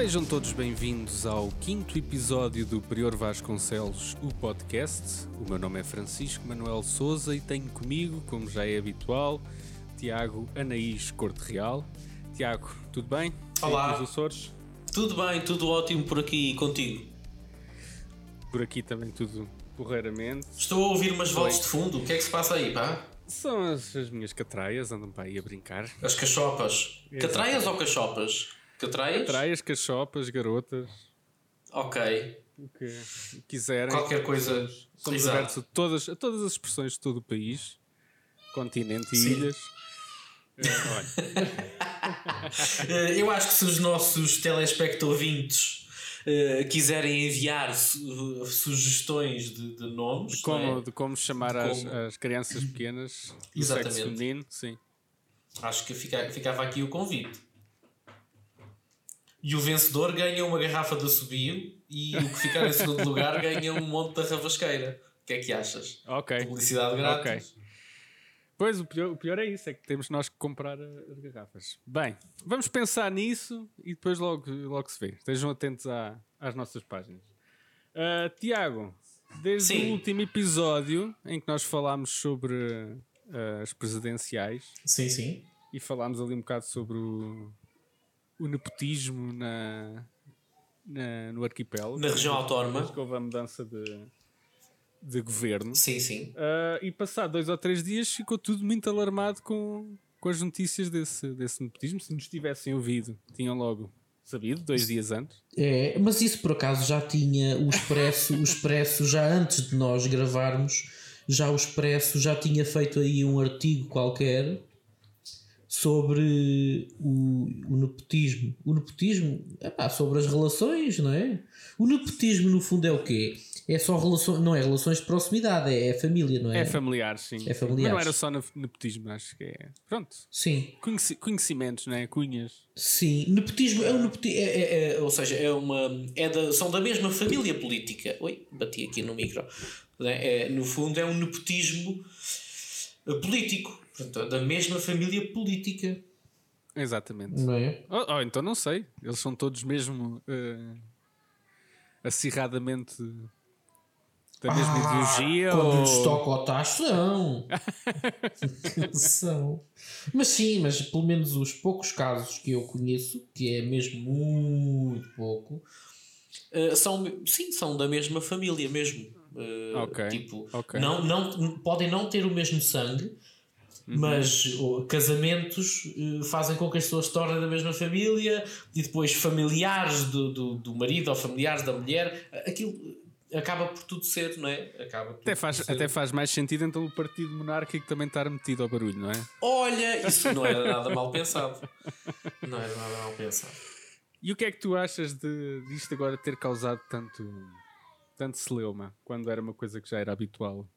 Sejam todos bem-vindos ao quinto episódio do Prior Vasconcelos, o podcast. O meu nome é Francisco Manuel Souza e tenho comigo, como já é habitual, Tiago Anaís Corte Real. Tiago, tudo bem? Olá. Os Açores? Tudo bem, tudo ótimo por aqui e contigo. Por aqui também tudo porreiramente. Estou a ouvir umas vozes de fundo, o que é que se passa aí, pá? São as, as minhas catraias, andam para aí a brincar. As cachopas. Catraias ou cachopas? Catraias? Catraias, cachopas, garotas, Ok. o que quiserem. Qualquer coisa. Somos Exato. abertos a todas, a todas as expressões de todo o país, continente e Sim. ilhas. Eh, olha, Eh, Eu acho que se os nossos telespectovintes eh, quiserem enviar su- sugestões de, de nomes, como, não é? de como chamar as, Como- as crianças pequenas do Exatamente. sexo feminino, sim. acho que fica- ficava aqui o convite. E o vencedor ganha uma garrafa de assobio e o que ficar em segundo lugar ganha um monte de ravasqueira. O que é que achas? Ok. Publicidade grátis. Pois, o pior, o pior é isso, é que temos nós que comprar a- as garrafas. Bem, vamos pensar nisso e depois logo, logo se vê. Estejam atentos à- às nossas páginas. Ah, Tiago, desde Sim. o último episódio em que nós falámos sobre ah, as presidenciais Sim, sim. e falámos ali um bocado sobre o, o nepotismo na, na- no arquipélago. Na região autónoma. Desde que houve a mudança de, de governo. Sim, sim. Ah, e passado dois ou três dias ficou tudo muito alarmado com, com as notícias desse, desse nepotismo. Se nos tivessem ouvido, tinham logo sabido, dois dias antes. É, mas isso por acaso já tinha o Expresso, o Expresso já antes de nós gravarmos, já o Expresso já tinha feito aí um artigo qualquer sobre o, o nepotismo. O nepotismo, epá, sobre as relações, não é? O nepotismo no fundo é o quê? É só relações, não é relações de proximidade, é, é família, não é? É familiar, sim. É familiar. Mas não era só ne- nepotismo, acho que é. Pronto. Sim, Conheci- conhecimentos, né? Cunhas. sim. Nepotismo é um nepotismo. É, é- é- ou seja, é uma, é da, são da mesma família política. Oi, bati aqui no micro. É, é, no fundo, é um nepotismo eh, político. Portanto, da mesma família política. Exatamente. Não é? Oh, oh, então não sei. Eles são todos mesmo eh, acirradamente da mesma ideologia. Ah, Quando ou... nos toca ao tacho, são. são. Mas sim, mas pelo menos os poucos casos que eu conheço, que é mesmo muito pouco, Eh, são, sim, são da mesma família mesmo. Eh, Ok, Tipo, ok. Não, não, podem não ter o mesmo sangue, mas oh, casamentos eh, fazem com que as pessoas se tornem da mesma família e depois familiares do, do, do marido ou familiares da mulher, aquilo acaba por tudo ser, não é? Acaba por Até faz, ser. até faz mais sentido então o partido monárquico também estar metido ao barulho, não é? Olha, isso não era nada mal pensado. Não era nada mal pensado. E o que é que tu achas de, disto agora ter causado tanto, tanto celeuma, quando era uma coisa que já era habitual?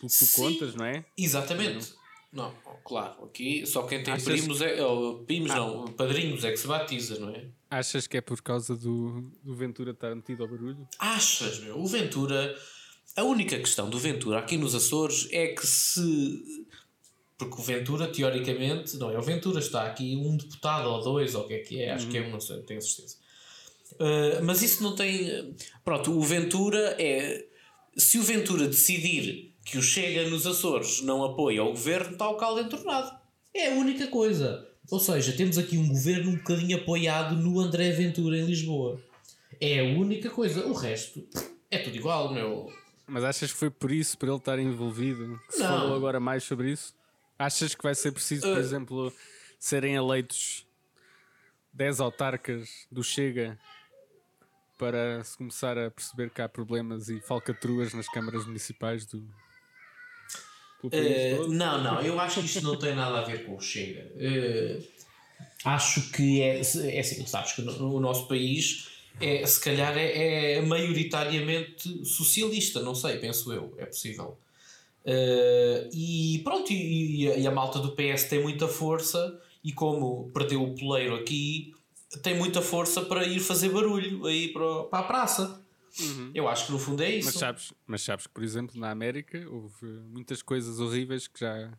Pelo que tu Sim. contas, não é? Exatamente. Não, claro, aqui só quem tem Achas- primos é. ou primos não, padrinhos é que se batiza, não é? Achas que é por causa do, do Ventura estar metido ao barulho? Achas, meu? O Ventura. A única questão do Ventura aqui nos Açores é que se. Porque o Ventura, teoricamente, não é o Ventura, está aqui um deputado ou dois, ou o que é que é, acho que é um, não sei, tenho certeza. Uh, mas isso não tem. Pronto, o Ventura é. Se o Ventura decidir que o Chega nos Açores não apoia o governo, está o caldo entornado. é a única coisa. Ou seja, temos aqui um governo um bocadinho apoiado no André Ventura em Lisboa. É a única coisa. O resto É tudo igual, meu. Mas achas que foi por isso, por ele estar envolvido, que se Não. falou agora mais sobre isso? Achas que vai ser preciso, por Uh. exemplo, serem eleitos 10 autarcas do Chega para se começar a perceber que há problemas e falcatruas nas câmaras municipais do. Uh, não, não, eu acho que isto não tem nada a ver com o Chega. Uh, acho que é. é assim, sabes que no, no nosso país é, se calhar é, é maioritariamente socialista, não sei, penso eu, é possível. Uh, e pronto, e, e a, malta do PS tem muita força e como perdeu o poleiro aqui, tem muita força para ir fazer barulho aí para, para a praça. Eu acho que no fundo é isso. Mas sabes, mas sabes que, por exemplo, na América houve muitas coisas horríveis que já,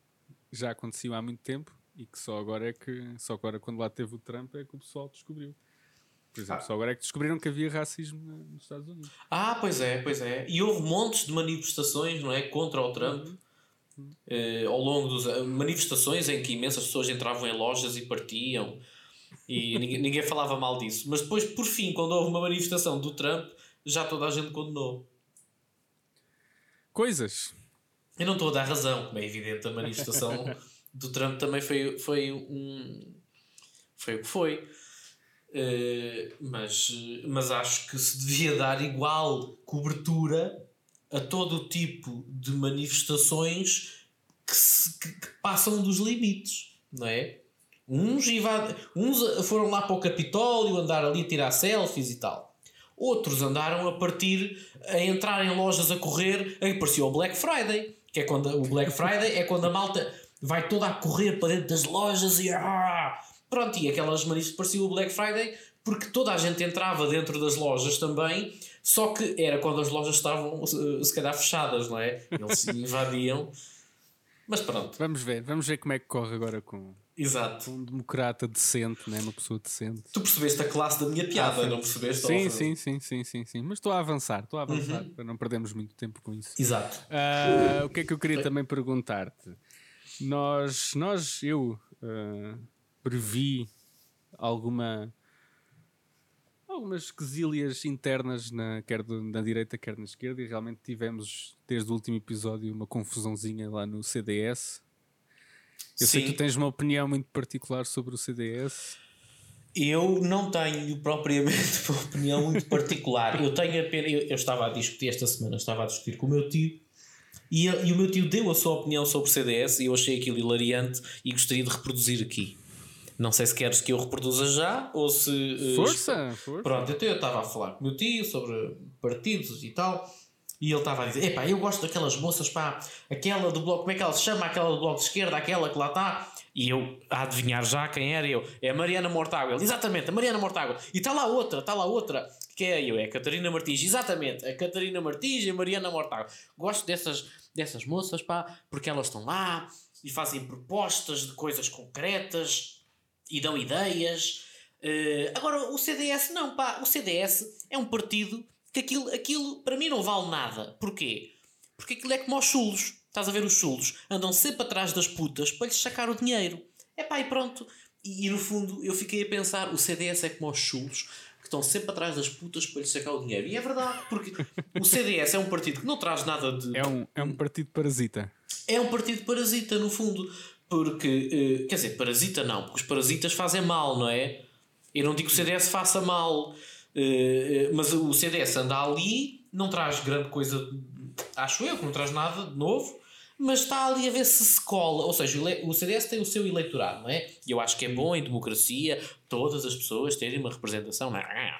já aconteciam há muito tempo e que só agora é que, só agora quando lá teve o Trump é que o pessoal descobriu. Por exemplo, só agora é que descobriram que havia racismo nos Estados Unidos. Ah, pois é, pois é. E houve montes de manifestações, não é? Contra o Trump. eh, ao longo dos manifestações em que imensas pessoas entravam em lojas e partiam e ninguém, ninguém falava mal disso. Mas depois, por fim, quando houve uma manifestação do Trump, já toda a gente condenou. Coisas. Eu não estou a dar razão, como é evidente, a manifestação do Trump também foi, foi um. Foi o que foi. Eh, mas, mas acho que se devia dar igual cobertura a todo o tipo de manifestações que, se- que- que passam dos limites, não é? Uns, uns foram lá para o Capitólio andar ali a tirar selfies e tal. Outros andaram a partir, a entrar em lojas a correr, aí parecia o Black Friday, que é quando o Black Friday é quando a malta vai toda a correr para dentro das lojas e ah! pronto, e aquelas manifestações parecia o Black Friday porque toda a gente entrava dentro das lojas também, só que era quando as lojas estavam se calhar fechadas, não é? Eles invadiam. Mas pronto, Vamos ver, vamos ver como é que corre agora com exato. um democrata decente, né? uma pessoa decente. Tu percebeste a classe da minha piada, não percebeste? Ah, Sim, sim, sim, sim, sim, sim. Mas estou a avançar, estou a avançar para não perdermos muito tempo com isso. Exato. Ah, o que é que eu queria também perguntar-te? Nós, nós, eu ah, previ alguma algumas quesílias internas na, quer na direita quer na esquerda e realmente tivemos desde o último episódio uma confusãozinha lá no CDS. Eu sei que Sim. tu tens uma opinião muito particular sobre o CDS. Eu não tenho propriamente uma opinião muito particular. Eu tenho apenas. Eu, eu estava a discutir esta semana, estava a discutir com o meu tio e, e o meu tio deu a sua opinião sobre o CDS e eu achei aquilo hilariante e gostaria de reproduzir aqui. Não sei se queres que eu reproduza já ou se. eh, Força, força. Pronto, então eu estava a falar com o meu tio sobre partidos e tal. E ele estava a dizer: Epá, eu gosto daquelas moças, pá, aquela do bloco, como é que ela se chama? Aquela do bloco de esquerda, aquela que lá está. E eu a adivinhar já quem era eu. É a Mariana Mortágua. Ele, exatamente, a Mariana Mortágua. E está lá outra, está lá outra. Que é eu, é a Catarina Martins. Exatamente, a Catarina Martins e a Mariana Mortágua. Gosto dessas, dessas moças, pá, porque elas estão lá e fazem propostas de coisas concretas e dão ideias. Eh, agora, o CDS não, pá. O CDS é um partido que aquilo, aquilo para mim não vale nada. Porquê? Porque aquilo é como aos chulos. Estás a ver os chulos? Andam sempre atrás das putas para lhes sacar o dinheiro. É pá, e pronto. E, e no fundo eu fiquei a pensar: o CDS é como aos chulos que estão sempre atrás das putas para lhes sacar o dinheiro. E é verdade, porque o CDS é um partido que não traz nada de, É um, é um partido parasita. é um partido parasita, no fundo. Porque, eh, quer dizer, parasita não, porque os parasitas fazem mal, não é? Eu não digo que o CDS faça mal, mas o CDS anda ali, não traz grande coisa, acho eu, que não traz nada de novo, mas está ali a ver se se cola. Ou seja, o CDS tem o seu eleitorado, não é? E eu acho que é bom em democracia todas as pessoas terem uma representação. Não é?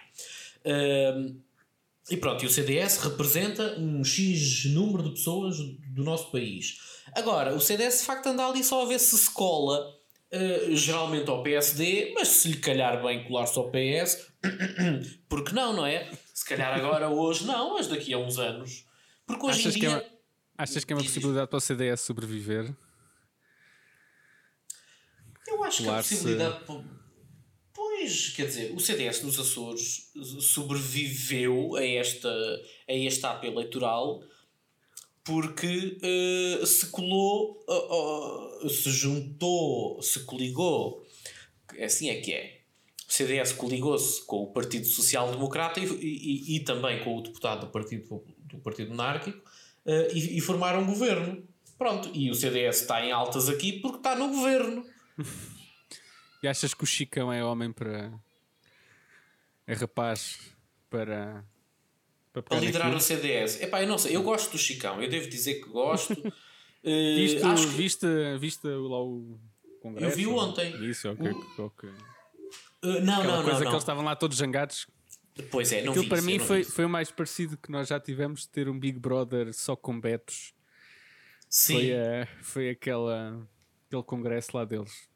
E pronto, e o CDS representa um X número de pessoas do nosso país. Agora, o CDS de facto anda ali só a ver se se cola, eh, geralmente ao PSD, mas se lhe calhar bem colar-se ao PS, porque não, não é? Se calhar agora, hoje, não, mas daqui a uns anos. Porque hoje Achas em que, é dia. uma, achas que é uma possibilidade para o CDS sobreviver? Eu acho que a possibilidade. po- Pois, quer dizer, o CDS nos Açores sobreviveu a esta, a este ato eleitoral porque eh, se colou, oh, oh, se juntou, se coligou. Assim é que é. O CDS coligou-se com o Partido Social Democrata e, e, e também com o deputado do Partido, do partido Monárquico eh, e, e formaram um governo. Pronto, e o CDS está em altas aqui porque está no governo. E achas que o Chicão é homem para. é rapaz para. Para a liderar naquilo? o CDS. Epá, eu não sei, eu gosto do Chicão, eu devo dizer que gosto. Viste, acho que- viste, viste lá o congresso? Eu vi ontem. Isso, ok. ok. Eh, não, Aquela não, coisa não, que não. eles estavam lá todos zangados. Pois é, não Aquilo vi para isso, mim foi, foi o mais parecido que nós já tivemos de ter um Big Brother só com betos. Sim, Foi, a, foi aquela, aquele congresso lá deles.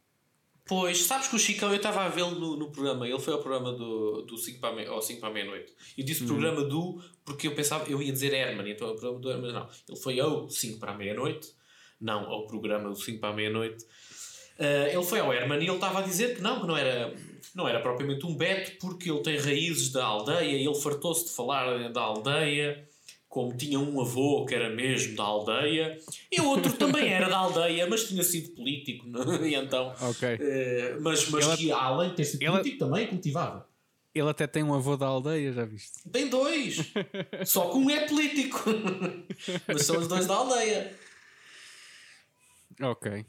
Pois, sabes que o Chicão, eu estava a vê-lo no, no programa, ele foi ao programa do, do 5 para a meia- ao 5 para meia-noite. Eu Hum. disse programa do, porque eu pensava, eu ia dizer Herman, então é o programa do Herman, não. Ele foi ao 5 para a meia-noite, não ao programa do 5 para a meia-noite. Uh, ele foi ao Herman e ele estava a dizer que não, que não era, não era propriamente um Beto, porque ele tem raízes da aldeia e ele fartou-se de falar da aldeia, como tinha um avô que era mesmo da aldeia, e o outro também era da aldeia, mas tinha sido político? É? e então. Ok. Uh, mas mas Ele, além de ter sido Ela- político, também cultivava. Ele até tem um avô da aldeia, já viste? tem dois, só que um é político, mas são os dois da aldeia. Ok.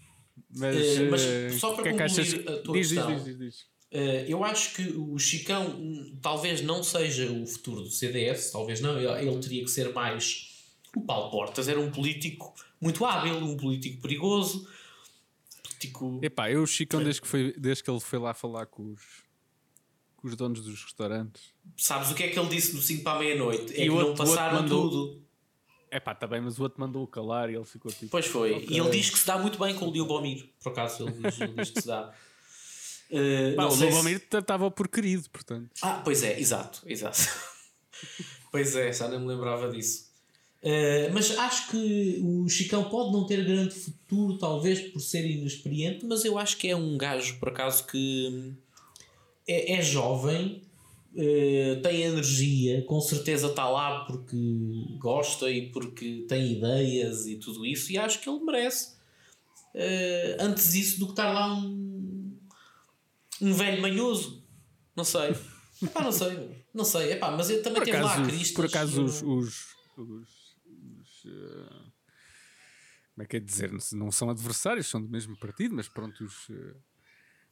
Mas, Eh, mas eh, só para que é que achas? concluir a tua diz, questão. diz, diz, diz. Uh, eu acho que o Chicão hum, talvez não seja o futuro do CDS, talvez não, ele, teria que ser mais. O Paulo Portas era um político muito hábil, um político perigoso, político. Epá, eu o Chicão, desde que, foi, desde que ele foi lá falar com os, com os donos dos restaurantes. Sabes o que é que ele disse no 5 para a meia-noite? É E que não outro- o outro passaram mandou- tudo. Epá, tá bem, mas o outro mandou-o calar e ele ficou tipo. Pois foi. Ok. E ele diz que se dá muito bem com o Liobomir. Por acaso, ele diz, ele diz que se dá. Uh, Pá, o sei se- por querido, portanto. Ah, pois é, exato, exato. pois é, já nem me lembrava disso. Eh, mas acho que o Chicão pode não ter grande futuro, talvez por ser inexperiente, mas eu acho que é um gajo, por acaso, que hum, é, é jovem, eh, tem energia, com certeza está lá porque gosta e porque tem ideias e tudo isso, e acho que ele merece. eh, antes disso do que estar lá um, um velho manhoso. Não sei. Epá, não sei. Não sei. Epá, mas ele também Por teve lá acaso, Cristas. por acaso eu os, não- os, os, os, eh, como é que é dizer? Não são adversários, são do mesmo partido, mas pronto, os, eh,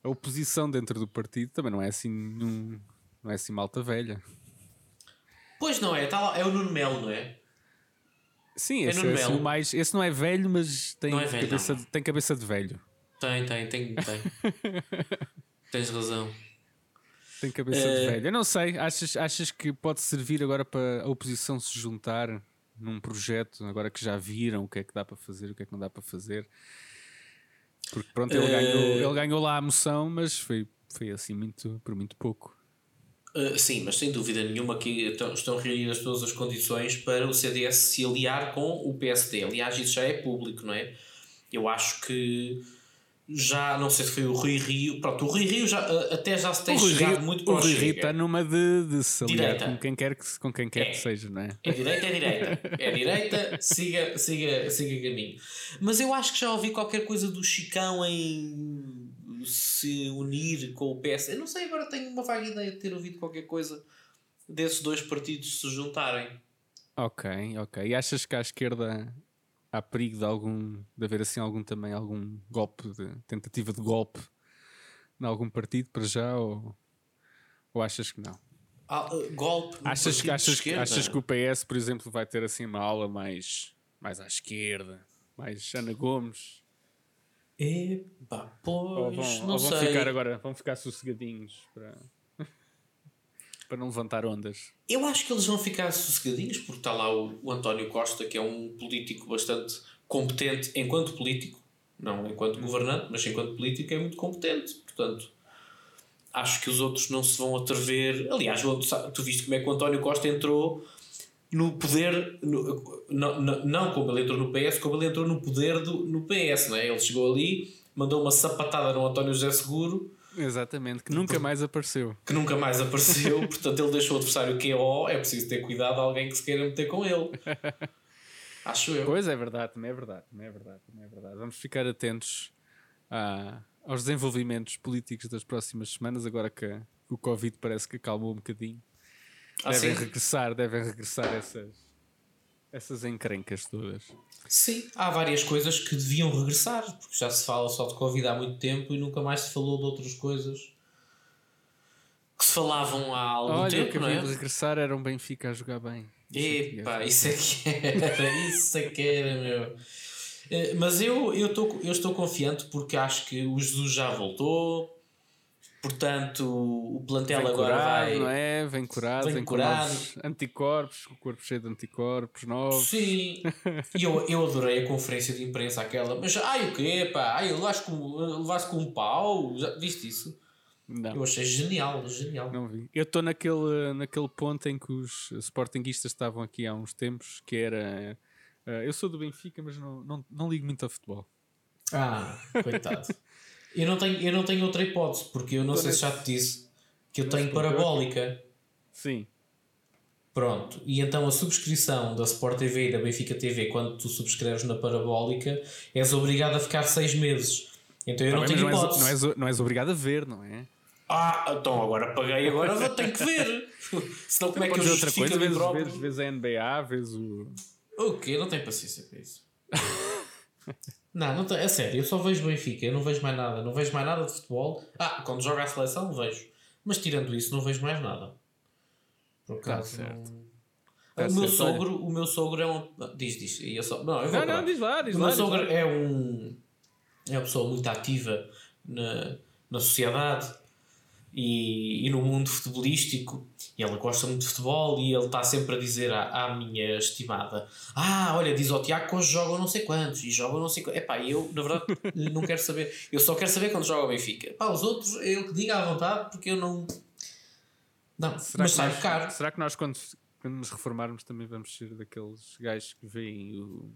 a oposição dentro do partido também não é assim num- não é assim malta velha. Pois não é, tá lá, é o Nuno Melo, não é? Sim, É esse, Nuno é assim mais, esse não é velho, mas tem, é velho, cabeça, não. tem cabeça de velho. Tem, tem, tem, tem. Tens razão. Tem cabeça de Eh, velho. Eu não sei, achas, achas que pode servir agora para a oposição se juntar num projeto, agora que já viram o que é que dá para fazer, o que é que não dá para fazer? Porque pronto, ele, Eh, ganhou, ele ganhou lá a moção, mas foi, foi assim muito, por muito pouco. Uh, sim, mas sem dúvida nenhuma que estão, estão reunidas todas as condições para o CDS se aliar com o PSD. Aliás, isso já é público, não é? Eu acho que já, não sei se foi o Rui Rio, pronto, o Rui Rio já, uh, até já se tem chegado Rio- muito para o Rui Rio está numa de, de se Direita. com quem quer que, com quem quer É. que seja, não é? É direita, é direita. É direita, siga, siga, siga caminho. Mas eu acho que já ouvi qualquer coisa do Chicão em se unir com o PS. Eu não sei, agora tenho uma vaga ideia de ter ouvido qualquer coisa desses dois partidos se juntarem. Ok, ok. E achas que à esquerda há perigo de algum de haver assim algum também algum golpe de tentativa de golpe em algum partido para já ou, ou achas que não? Ah, uh, golpe. Achas, que- achas, que- achas que o PS, por exemplo, vai ter assim uma aula mais, mais à esquerda, mais Ana Gomes? Epá, Ou pois, vão, não ou vão sei. ficar agora, vão ficar sossegadinhos para, para não levantar ondas? Eu acho que eles vão ficar sossegadinhos porque está lá o, o António Costa, que é um político bastante competente enquanto político, não enquanto governante, mas enquanto político é muito competente. Portanto, acho que os outros não se vão atrever. Aliás, tu viste como é que o António Costa entrou no poder, no- não, não, não como ele entrou no PS, como ele entrou no poder do, no PS, não é? Ele chegou ali, mandou uma sapatada no António José Seguro Exatamente, que nunca mais apareceu. que nunca mais apareceu, portanto ele deixou o adversário QO, é preciso ter cuidado alguém que se queira meter com ele. Acho eu. Pois é verdade, também é verdade, também é verdade, também é verdade. Vamos ficar atentos a- aos desenvolvimentos políticos das próximas semanas, agora que o Covid parece que acalmou um bocadinho. Ah, devem sim? regressar, devem regressar essas, essas encrencas todas. Sim, há várias coisas que deviam regressar, porque já se fala só de Covid há muito tempo e nunca mais se falou de outras coisas que se falavam há algum Olha, tempo, que não é? de regressar era um Benfica a jogar bem. Epá, isso é que era, isso é que era, meu. Eh, Mas eu, eu, tô, eu estou confiante porque acho que o Jesus já voltou, portanto o plantel Vem agora curado, vai. não é? Vem curado, Vem vem, curado. anticorpos, o corpo cheio de anticorpos novos. Sim, e eu, eu adorei a conferência de imprensa aquela, mas ai o quê, pá, ai levaste com, levaste com um pau, já viste isso? Não. Eu achei genial, genial. Não vi. Eu estou naquele, naquele ponto em que os sportinguistas estavam aqui há uns tempos, que era. eh, eu sou do Benfica, mas não, não, não ligo muito a futebol. Ah, coitado. Eu não tenho, eu não tenho outra hipótese, porque eu não sei se já te disse que eu tenho parabólica. Sim. Pronto, e então a subscrição da Sport TV e da Benfica TV, quando tu subscreves na parabólica, és obrigado a ficar seis meses. Então eu Tá não tenho não, és, hipótese. não, és, não és obrigado a ver, não é? Ah, então agora paguei, agora vou ter que ver. Senão como é que eu outra coisa, vês a NBA, vês o. O quê? Não tenho paciência para isso. não, não é sério, eu só vejo Benfica, eu não vejo mais nada, não vejo mais nada de futebol. Ah, quando joga a seleção vejo. Mas tirando isso, não vejo mais nada. Por acaso, Tá certo. não- Tá o, meu certo, sogro, o meu sogro é um. Diz, diz. e Eu só... Não, eu vou Não, não, diz lá, diz o lá. meu diz sogro lá. é um. É uma pessoa muito ativa na, na sociedade e, e no mundo futebolístico. E ela gosta muito de futebol e ele está sempre a dizer à, à minha estimada: Ah, olha, diz ao Tiago que hoje jogam não sei quantos e jogam não sei quantos. Epá, eu, na verdade, não quero saber. Eu só quero saber quando joga o Benfica. Pá, os outros, é ele que diga à vontade porque eu não. Não, Será mas que, sai nós, caro. será que nós, quando, quando nos reformarmos, também vamos ser daqueles gajos que veem o,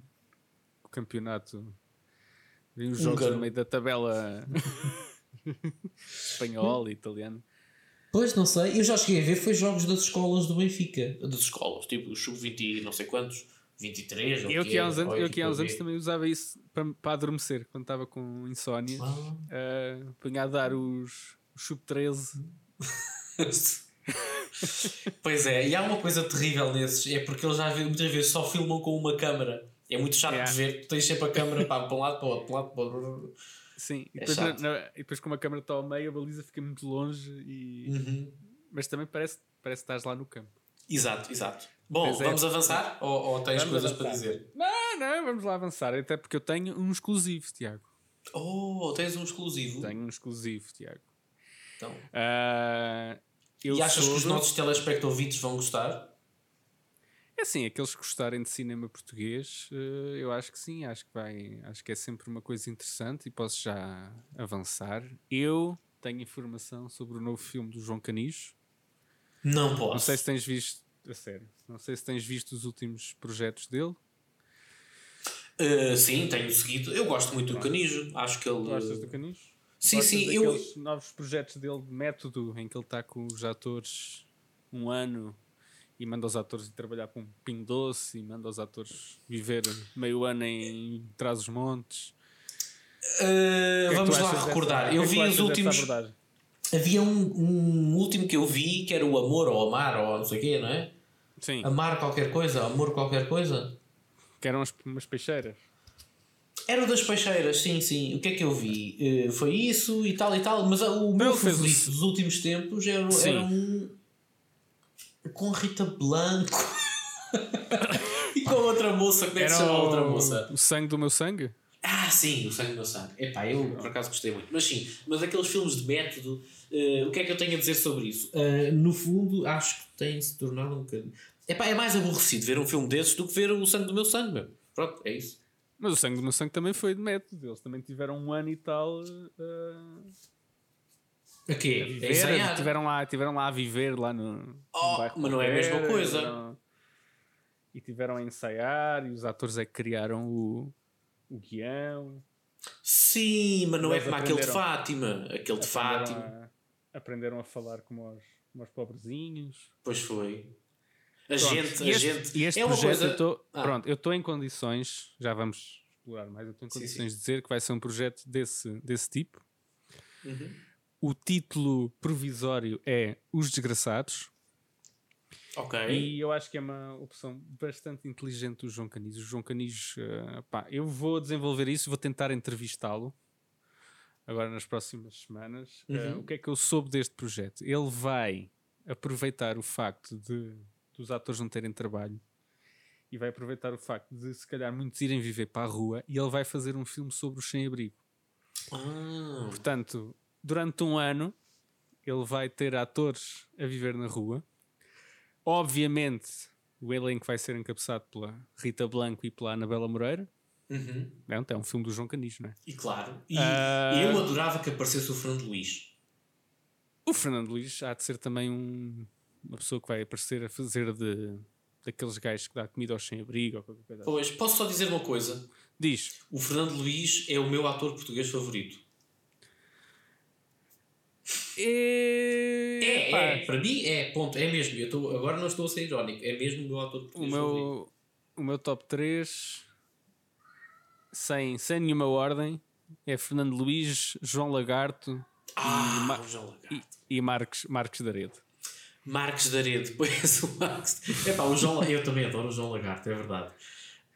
o campeonato, veem os jogos no meio da tabela espanhola e italiana? Pois, não sei. Eu já cheguei a ver, foi jogos das escolas do Benfica. Das escolas, tipo sub-20 e não sei quantos, 23 ou Eu que que é, há uns anos, eu que há equipa uns anos B. também usava isso para, para adormecer, quando estava com insónia. Ah. Uh, punha a dar os, os sub-13. pois é, e há uma coisa terrível nesses, é porque eles já muitas vezes só filmam com uma câmara. É muito chato Yeah. de ver, tu tens sempre a câmara pá, para um lado, para o outro, para um lado, para o outro. Sim, e É depois, chato. na- na- e depois como a câmera está ao meio, a baliza fica muito longe, e, Uhum. mas também parece, parece que estás lá no campo. Exato, exato. Bom, é. vamos avançar? Ou, ou tens Vamos coisas para avançar. dizer? Não, não, vamos lá avançar, até porque eu tenho um exclusivo, Tiago. Oh, tens um exclusivo. Tenho um exclusivo, Tiago. Então. Eu E achas que sou os do- nossos telespectadores vão gostar? É assim, aqueles que gostarem de cinema português, eh, eu acho que sim, acho que vai, acho que é sempre uma coisa interessante e posso já avançar. Eu tenho informação sobre o novo filme do João Canijo. Não posso. Não sei se tens visto, a sério, não sei se tens visto os últimos projetos dele. Uh, sim, tenho seguido. Eu gosto muito do Canijo. Acho que ele. Gostas do Canijo? Sim, Gostas sim. Eu, novos projetos dele de método em que ele está com os atores um ano e manda os atores ir trabalhar para um pingo doce e manda os atores viver meio ano em trás os montes. uh, é vamos lá recordar. é eu tu vi os últimos. Havia um, um último que eu vi que era o Amor ou Amar ou não sei o quê, não é? Sim, Amar qualquer coisa, Amor qualquer coisa. que eram umas, umas peixeiras. Era o das peixeiras, sim, sim. O que é que eu vi? Uh, foi isso e tal e tal. Mas o meu favorito dos últimos tempos era, era um. Com Rita Blanco. e com outra moça. Como é que se chama a outra moça? o sangue do meu sangue? Ah, sim, o sangue do meu sangue. Epá, eu por acaso gostei muito. Mas sim, mas aqueles filmes de método, eh, o que é que eu tenho a dizer sobre isso? Eh, no fundo, acho que tem se tornado um bocadinho. Epá, é mais aborrecido ver um filme desses do que ver o sangue do meu sangue, meu. Pronto, é isso. Mas o sangue do meu sangue também foi de método. Eles também tiveram um ano e tal uh, a é viver. ensaiar. tiveram, lá, tiveram lá a viver lá no, no Oh, bairro mas não é a mesma coisa. tiveram- e tiveram a ensaiar e os atores é que criaram o, o guião. Sim, mas não é como aquele de Fátima. Aquele de Fátima. Aprenderam a, aprenderam a falar como os, como os pobrezinhos. Pois foi. A Pronto, gente, a este, gente. e este é uma projeto coisa. eu tô, Ah. pronto, eu estou em condições, já vamos explorar mais, eu estou em Sim, condições sim. de dizer que vai ser um projeto desse, desse tipo. Uhum. O título provisório é Os Desgraçados Ok. e eu acho que é uma opção bastante inteligente do João Canis. O João Canis, eh, pá, eu vou desenvolver isso, vou tentar entrevistá-lo agora nas próximas semanas. Eh, Uhum. o que é que eu soube deste projeto? Ele vai aproveitar o facto de dos atores não terem trabalho e vai aproveitar o facto de se calhar muitos irem viver para a rua e ele vai fazer um filme sobre os sem-abrigo. Ah, Portanto, durante um ano ele vai ter atores a viver na rua. Obviamente, o elenco vai ser encabeçado pela Rita Blanco e pela Anabela Moreira. uhum. É um, é um filme do João Canis, não é? E claro. E Ah. eu adorava que aparecesse o Fernando Luís. O Fernando Luís há de ser também um- uma pessoa que vai aparecer a fazer de daqueles gajos que dá comida aos sem-abrigo ou qualquer coisa. assim. Pois, posso só dizer uma coisa? Diz, O Fernando Luís é o meu ator português favorito. É. É, pá, é, para mim é, ponto, é mesmo. Eu estou, agora não estou a ser irónico, é mesmo o meu autor o, meu, o meu top 3, sem, sem nenhuma ordem, é Fernando Luís, João Lagarto Ah, Ma- o João Lagarto. e, e Marcos, Marcos Daredo. Marcos Daredo, pois o Marcos. Epá, o João, eu também adoro o João Lagarto, é verdade.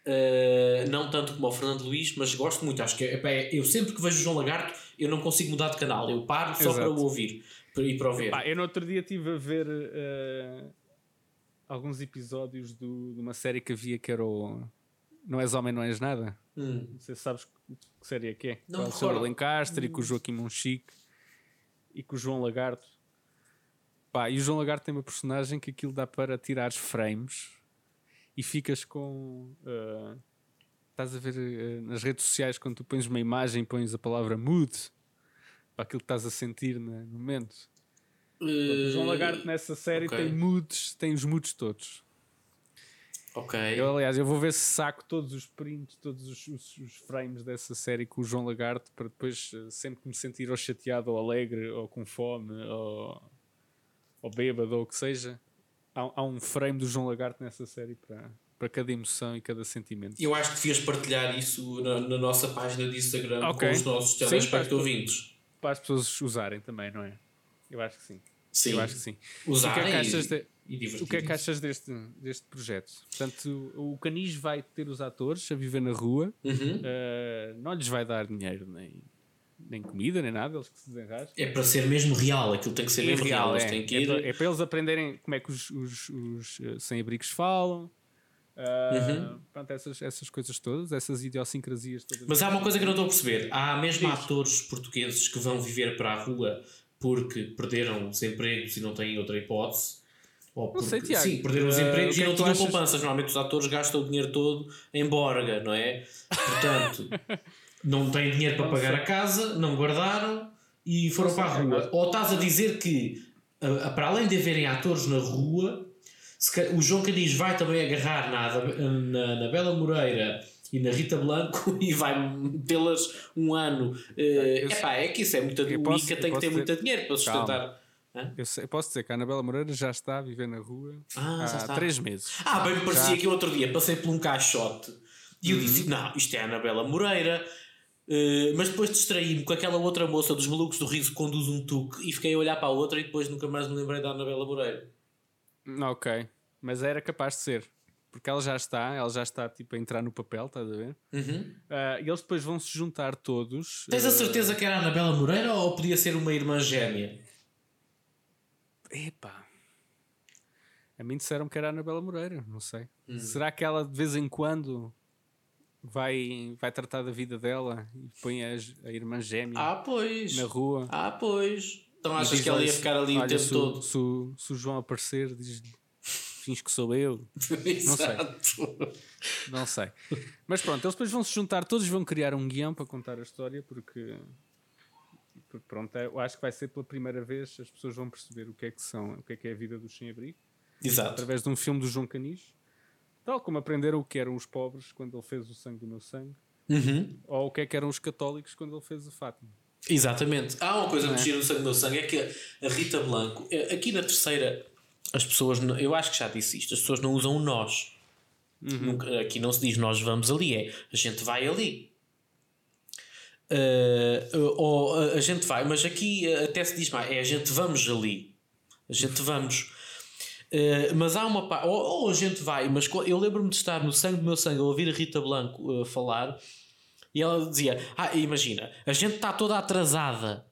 Uh, não tanto como o Fernando Luís, mas gosto muito. Acho que epá, é- eu sempre que vejo o João Lagarto, eu não consigo mudar de canal. Eu paro só Exato. para o ouvir e para o ver. Eu no outro dia estive a ver eh, alguns episódios do- de uma série que havia que era o Não És Homem, Não És Nada. Hum. Não sei se sabes que série é que é. Não Com me o Sr. Lencastre e com o Joaquim Monchique e com o João Lagarto. Pá, e o João Lagarto tem uma personagem que aquilo dá para tirar frames e ficas com. eh, estás a ver eh, nas redes sociais quando tu pões uma imagem pões a palavra mood para aquilo que estás a sentir no momento. O João Lagarto nessa série ok. tem moods, tem os moods todos. Ok. Eu, aliás, eu vou ver se saco todos os prints, todos os, os- os frames dessa série com o João Lagarto para depois, eh, sempre que me sentir ou chateado, ou alegre, ou com fome, ou, ou bêbado, ou o que seja, há, há um frame do João Lagarto nessa série para, para cada emoção e cada sentimento. Eu acho que devias partilhar isso na, na nossa página de Instagram Ok. com os nossos telespectadores ouvintes. Para as pessoas usarem também, não é? Eu acho que sim. Sim. Eu acho que sim. Usarem o que é que e- achas, de- o que é que achas deste, deste projeto? Portanto, o, Canis vai ter os atores a viver na rua, Uhum. eh, não lhes vai dar dinheiro nem, nem comida, nem nada, eles que se desenrasquem. É para ser mesmo real, aquilo tem que ser mesmo real. Eles é. É ir. para, é para eles aprenderem como é que os, os, os, eh, sem-abrigos falam. Ah, Uhum. pronto, essas, essas coisas todas, essas idiosincrasias todas. Mas há uma coisa que eu não estou a perceber. Há mesmo atores portugueses que vão viver para a rua porque perderam os empregos e não têm outra hipótese. Ou porque, sei, Tiago. Sim, perderam os empregos que e é não tu tinham achas? poupanças. Normalmente os atores gastam o dinheiro todo em borga, não é? Portanto, não têm dinheiro para pagar a casa, não guardaram e foram para a rua. Ou estás a dizer que, para além de haverem atores na rua, o João Canis vai também agarrar na, na, na Bela Moreira e na Rita Blanco e vai metê-las um ano. Eu- epá, é que isso é muita. O posso- tem que ter dizer- muito dinheiro para sustentar. Eu, sei- eu posso dizer que a Anabela Moreira já está a viver na rua Ah, há três meses. Ah, bem me parecia Já. que outro dia passei por um caixote e eu Uhum. disse: Não, isto é a Anabela Moreira. Eh, mas depois distraí-me com aquela outra moça dos Malucos do Riso que conduz um tuque e fiquei a olhar para a outra e depois nunca mais me lembrei da Anabela Moreira. Ok, mas era capaz de ser. Porque ela já está, ela já está tipo a entrar no papel, estás a ver? Uhum. Ah, e eles depois vão se juntar todos. Tens a ah, certeza que era a Anabela Moreira ou podia ser uma irmã gêmea? Epá. A mim disseram que era a Anabela Moreira, não sei. Hum. Será que ela de vez em quando vai, vai tratar da vida dela e põe a, a irmã gêmea Ah, na rua? Ah, pois. Então achas diz, que ela ia ficar ali o olha, tempo se, todo? Se, o- se o João aparecer, diz fins que sou eu. Exato. Não sei. Mas pronto, eles depois vão se juntar, todos vão criar um guião para contar a história, porque, porque pronto, eu acho que vai ser pela primeira vez as pessoas vão perceber o que é que são, o que é que é a vida dos sem-abrigo, Exato. através de um filme do João Canis, tal como aprenderam o que eram os pobres quando ele fez o sangue do meu sangue, Uhum. ou o que é que eram os católicos quando ele fez o Fátima. Exatamente. Há uma coisa é? que gira no sangue do meu sangue é que a Rita Blanco, eh, aqui na terceira, as pessoas, eu acho que já disse isto, as pessoas não usam o nós. Nunca- aqui não se diz nós vamos ali, é a gente vai ali. Eh, ou a, a gente vai, mas aqui até se diz mais, é a gente vamos ali. A gente vamos. Eh, mas há uma parte, ou, ou a gente vai, mas eu lembro-me de estar no sangue do meu sangue a ouvir a Rita Blanco falar e ela dizia: Ah, imagina, a gente está toda atrasada.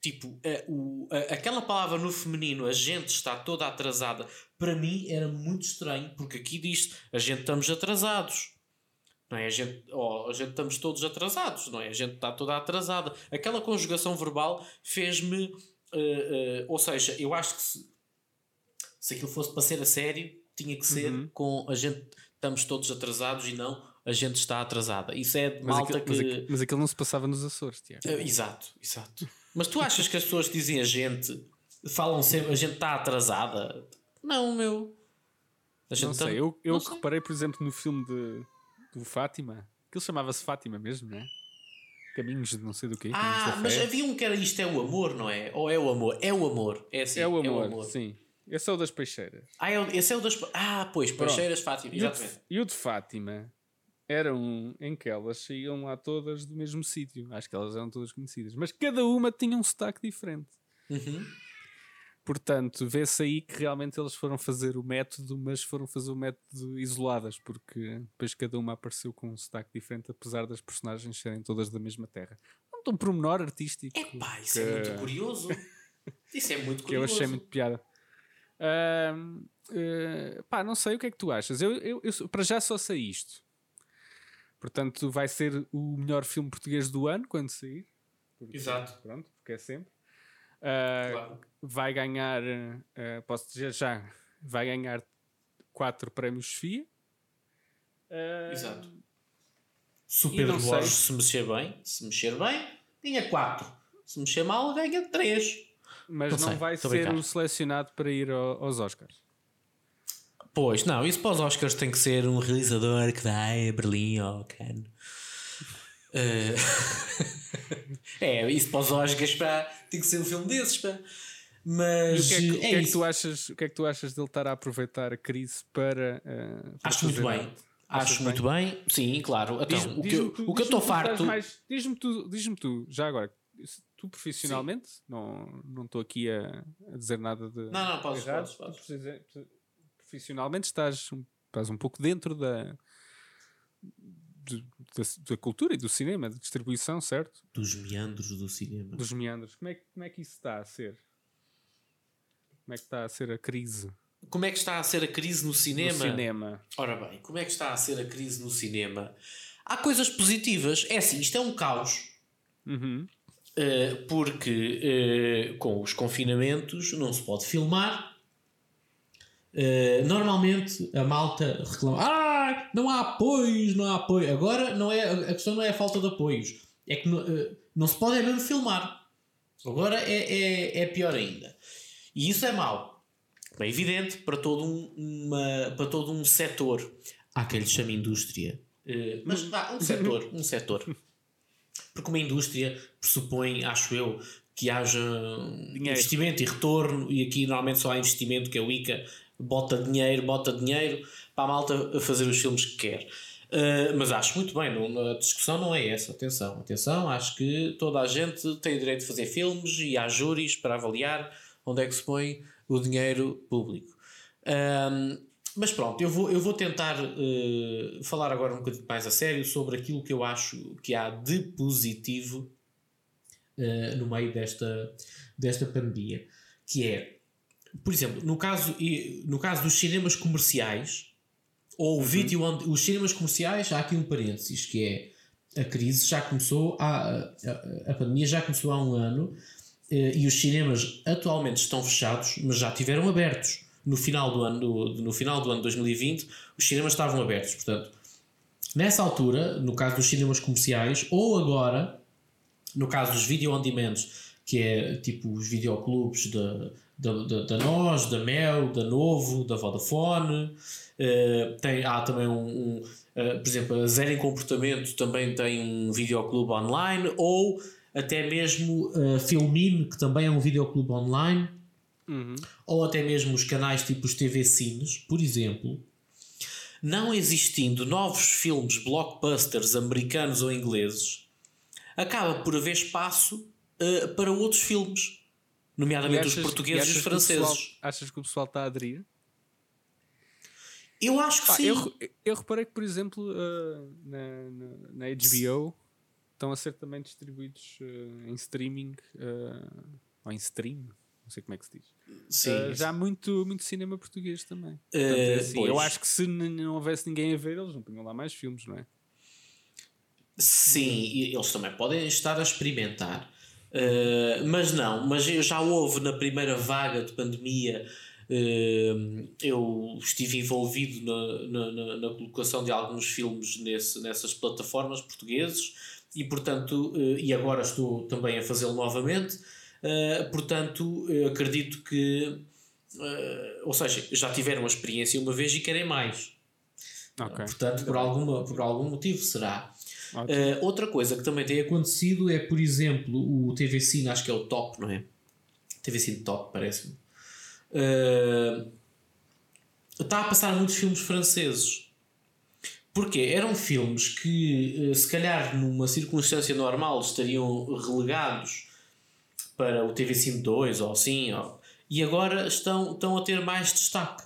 Tipo, eh, o, a- aquela palavra no feminino, a gente está toda atrasada, para mim era muito estranho, porque aqui diz a gente estamos atrasados. Não é? A gente, oh, a gente estamos todos atrasados, não é? A gente está toda atrasada. Aquela conjugação verbal fez-me. eh, eh, ou seja, eu acho que se, se aquilo fosse para ser a sério, tinha que ser Uhum. com a gente estamos todos atrasados e não a gente está atrasada. Isso é de Mas, malta aquilo, mas, que. aquilo, mas aquilo não se passava nos Açores, Tiago. Eh, Exato, exato. Mas tu achas que as pessoas que dizem a gente falam sempre a gente está atrasada? Não, meu. A gente Não tá- sei, eu, eu não que sei. reparei, por exemplo, no filme de, do Fátima, aquilo chamava-se Fátima mesmo, não é? Caminhos de não sei do quê. Ah, mas havia um que era Isto é o Amor, não é? Ou é o Amor? É o Amor. É, assim, é, o amor, é o amor, sim. Esse é o das peixeiras. Ah, é, esse é o das. Ah, pois, Peixeiras Fátima, exatamente. E o de Fátima era um em que elas saíam lá todas do mesmo sítio. Acho que elas eram todas conhecidas. Mas cada uma tinha um sotaque diferente. Uhum. Portanto, vê-se aí que realmente eles foram fazer o método, mas foram fazer o método isoladas, porque depois cada uma apareceu com um sotaque diferente, apesar das personagens serem todas da mesma terra. Não um pormenor artístico. É pá, isso que... é muito curioso. isso é muito curioso. que eu achei muito piada. Uh, uh, pá, não sei o que é que tu achas. Eu, eu, eu, para já só sei isto. Portanto, vai ser o melhor filme português do ano quando sair. Porque, Exato. Pronto, porque é sempre. Uh, claro. Vai ganhar, uh, posso dizer já, vai ganhar quatro prémios FIA. Uh, Exato. Super Borges, se mexer bem, se mexer bem, ganha quatro. Se mexer mal, ganha três. Mas não, não vai ser o selecionado para ir ao, aos Oscars. Pois, não, isso para os Oscars tem que ser um realizador que vai a Berlim ou Cannes. Uh... é, isso para os Oscars pá, tem que ser um filme desses. Pá. Mas e o que é que, é, que, é que tu achas, o que é que tu achas dele estar a aproveitar a crise para. Uh, para Acho muito bem. Acho muito bem? bem? sim, claro. Então, diz, o, que, eu, tu, o que eu estou farto. Diz-me tu, diz tu, já agora, tu profissionalmente, sim. não estou aqui a, a, dizer nada de. Não, não, podes, errado, podes, podes. Profissionalmente estás, estás um pouco dentro da da, da, cultura e do cinema, da distribuição, certo? Dos meandros do cinema. Dos meandros. Como é, como é que isso está a ser? Como é que está a ser a crise? Como é que está a ser a crise no cinema? No cinema. Ora bem, como é que está a ser a crise no cinema? Há coisas positivas. É assim, isto é um caos. Uhum. Uh, porque uh, com os confinamentos não se pode filmar. Uh, normalmente a malta reclama: Ah, não há apoios, não há apoio. Agora não é, a questão não é a falta de apoios, é que não, não se pode é mesmo filmar. Agora é, é, é pior ainda. E isso é mau. É evidente para todo um, uma, para todo um setor. Há quem lhe chame indústria. Uh, mas vá, um setor. um setor. Porque uma indústria pressupõe, acho eu, que haja dinheiro. investimento e retorno, e aqui normalmente só há investimento, que é o ICA, bota dinheiro, bota dinheiro para a malta fazer os filmes que quer. Uh, mas acho muito bem, não, a discussão não é essa. Atenção, atenção, acho que toda a gente tem o direito de fazer filmes e há júris para avaliar onde é que se põe o dinheiro público. Um, mas pronto, eu vou, eu vou tentar uh, falar agora um bocadinho mais a sério sobre aquilo que eu acho que há de positivo uh, no meio desta, desta pandemia. Que é, por exemplo, no caso, no caso dos cinemas comerciais, ou uhum. vídeo onde, os cinemas comerciais, há aqui um parênteses que é a crise já começou, há, a, a pandemia já começou há um ano eh, e os cinemas atualmente estão fechados, mas já tiveram abertos. No final do ano, do, no final do ano 2020, os cinemas estavam abertos. Portanto, nessa altura, no caso dos cinemas comerciais, ou agora, no caso dos video on demand, que é tipo os videoclubes da, da, da, da Nós, da Mel, da Novo, da Vodafone. Uh, tem, há também um, um uh, por exemplo, a Zero em Comportamento também tem um videoclube online, ou até mesmo uh, Filmine, que também é um videoclube online, uhum. ou até mesmo os canais tipo os TV Cines, por exemplo, não existindo novos filmes blockbusters americanos ou ingleses, acaba por haver espaço uh, para outros filmes, nomeadamente achas, os portugueses e os franceses. pessoal, achas que o pessoal está a aderir? Eu acho que sim. Eu, eu reparei que, por exemplo, uh, na, na, na HBO estão a ser também distribuídos uh, em streaming uh, ou em stream, não sei como é que se diz. Sim, uh, já há muito, muito cinema português também. Portanto, é assim, eu acho que se não houvesse ninguém a ver, eles não punham lá mais filmes, não é? Sim, eles também podem estar a experimentar. Mas não, mas já houve na primeira vaga de pandemia. eu estive envolvido na, na, na, colocação de alguns filmes nesse, nessas plataformas portugueses e portanto, eh, e agora estou também a fazê-lo novamente, eh, portanto, acredito que, eh, ou seja, já tiveram a experiência uma vez e querem mais. Okay. Portanto, por, alguma, por algum motivo será. Uh, outra coisa que também tem acontecido é, por exemplo, o TV Cine, acho que é o top, não é? TV Cine Top, parece-me. Uh, está a passar muitos filmes franceses. Porquê? Eram filmes que, uh, se calhar, numa circunstância normal, estariam relegados para o TV Cine 2 ou assim, ó, e agora estão, estão a ter mais destaque.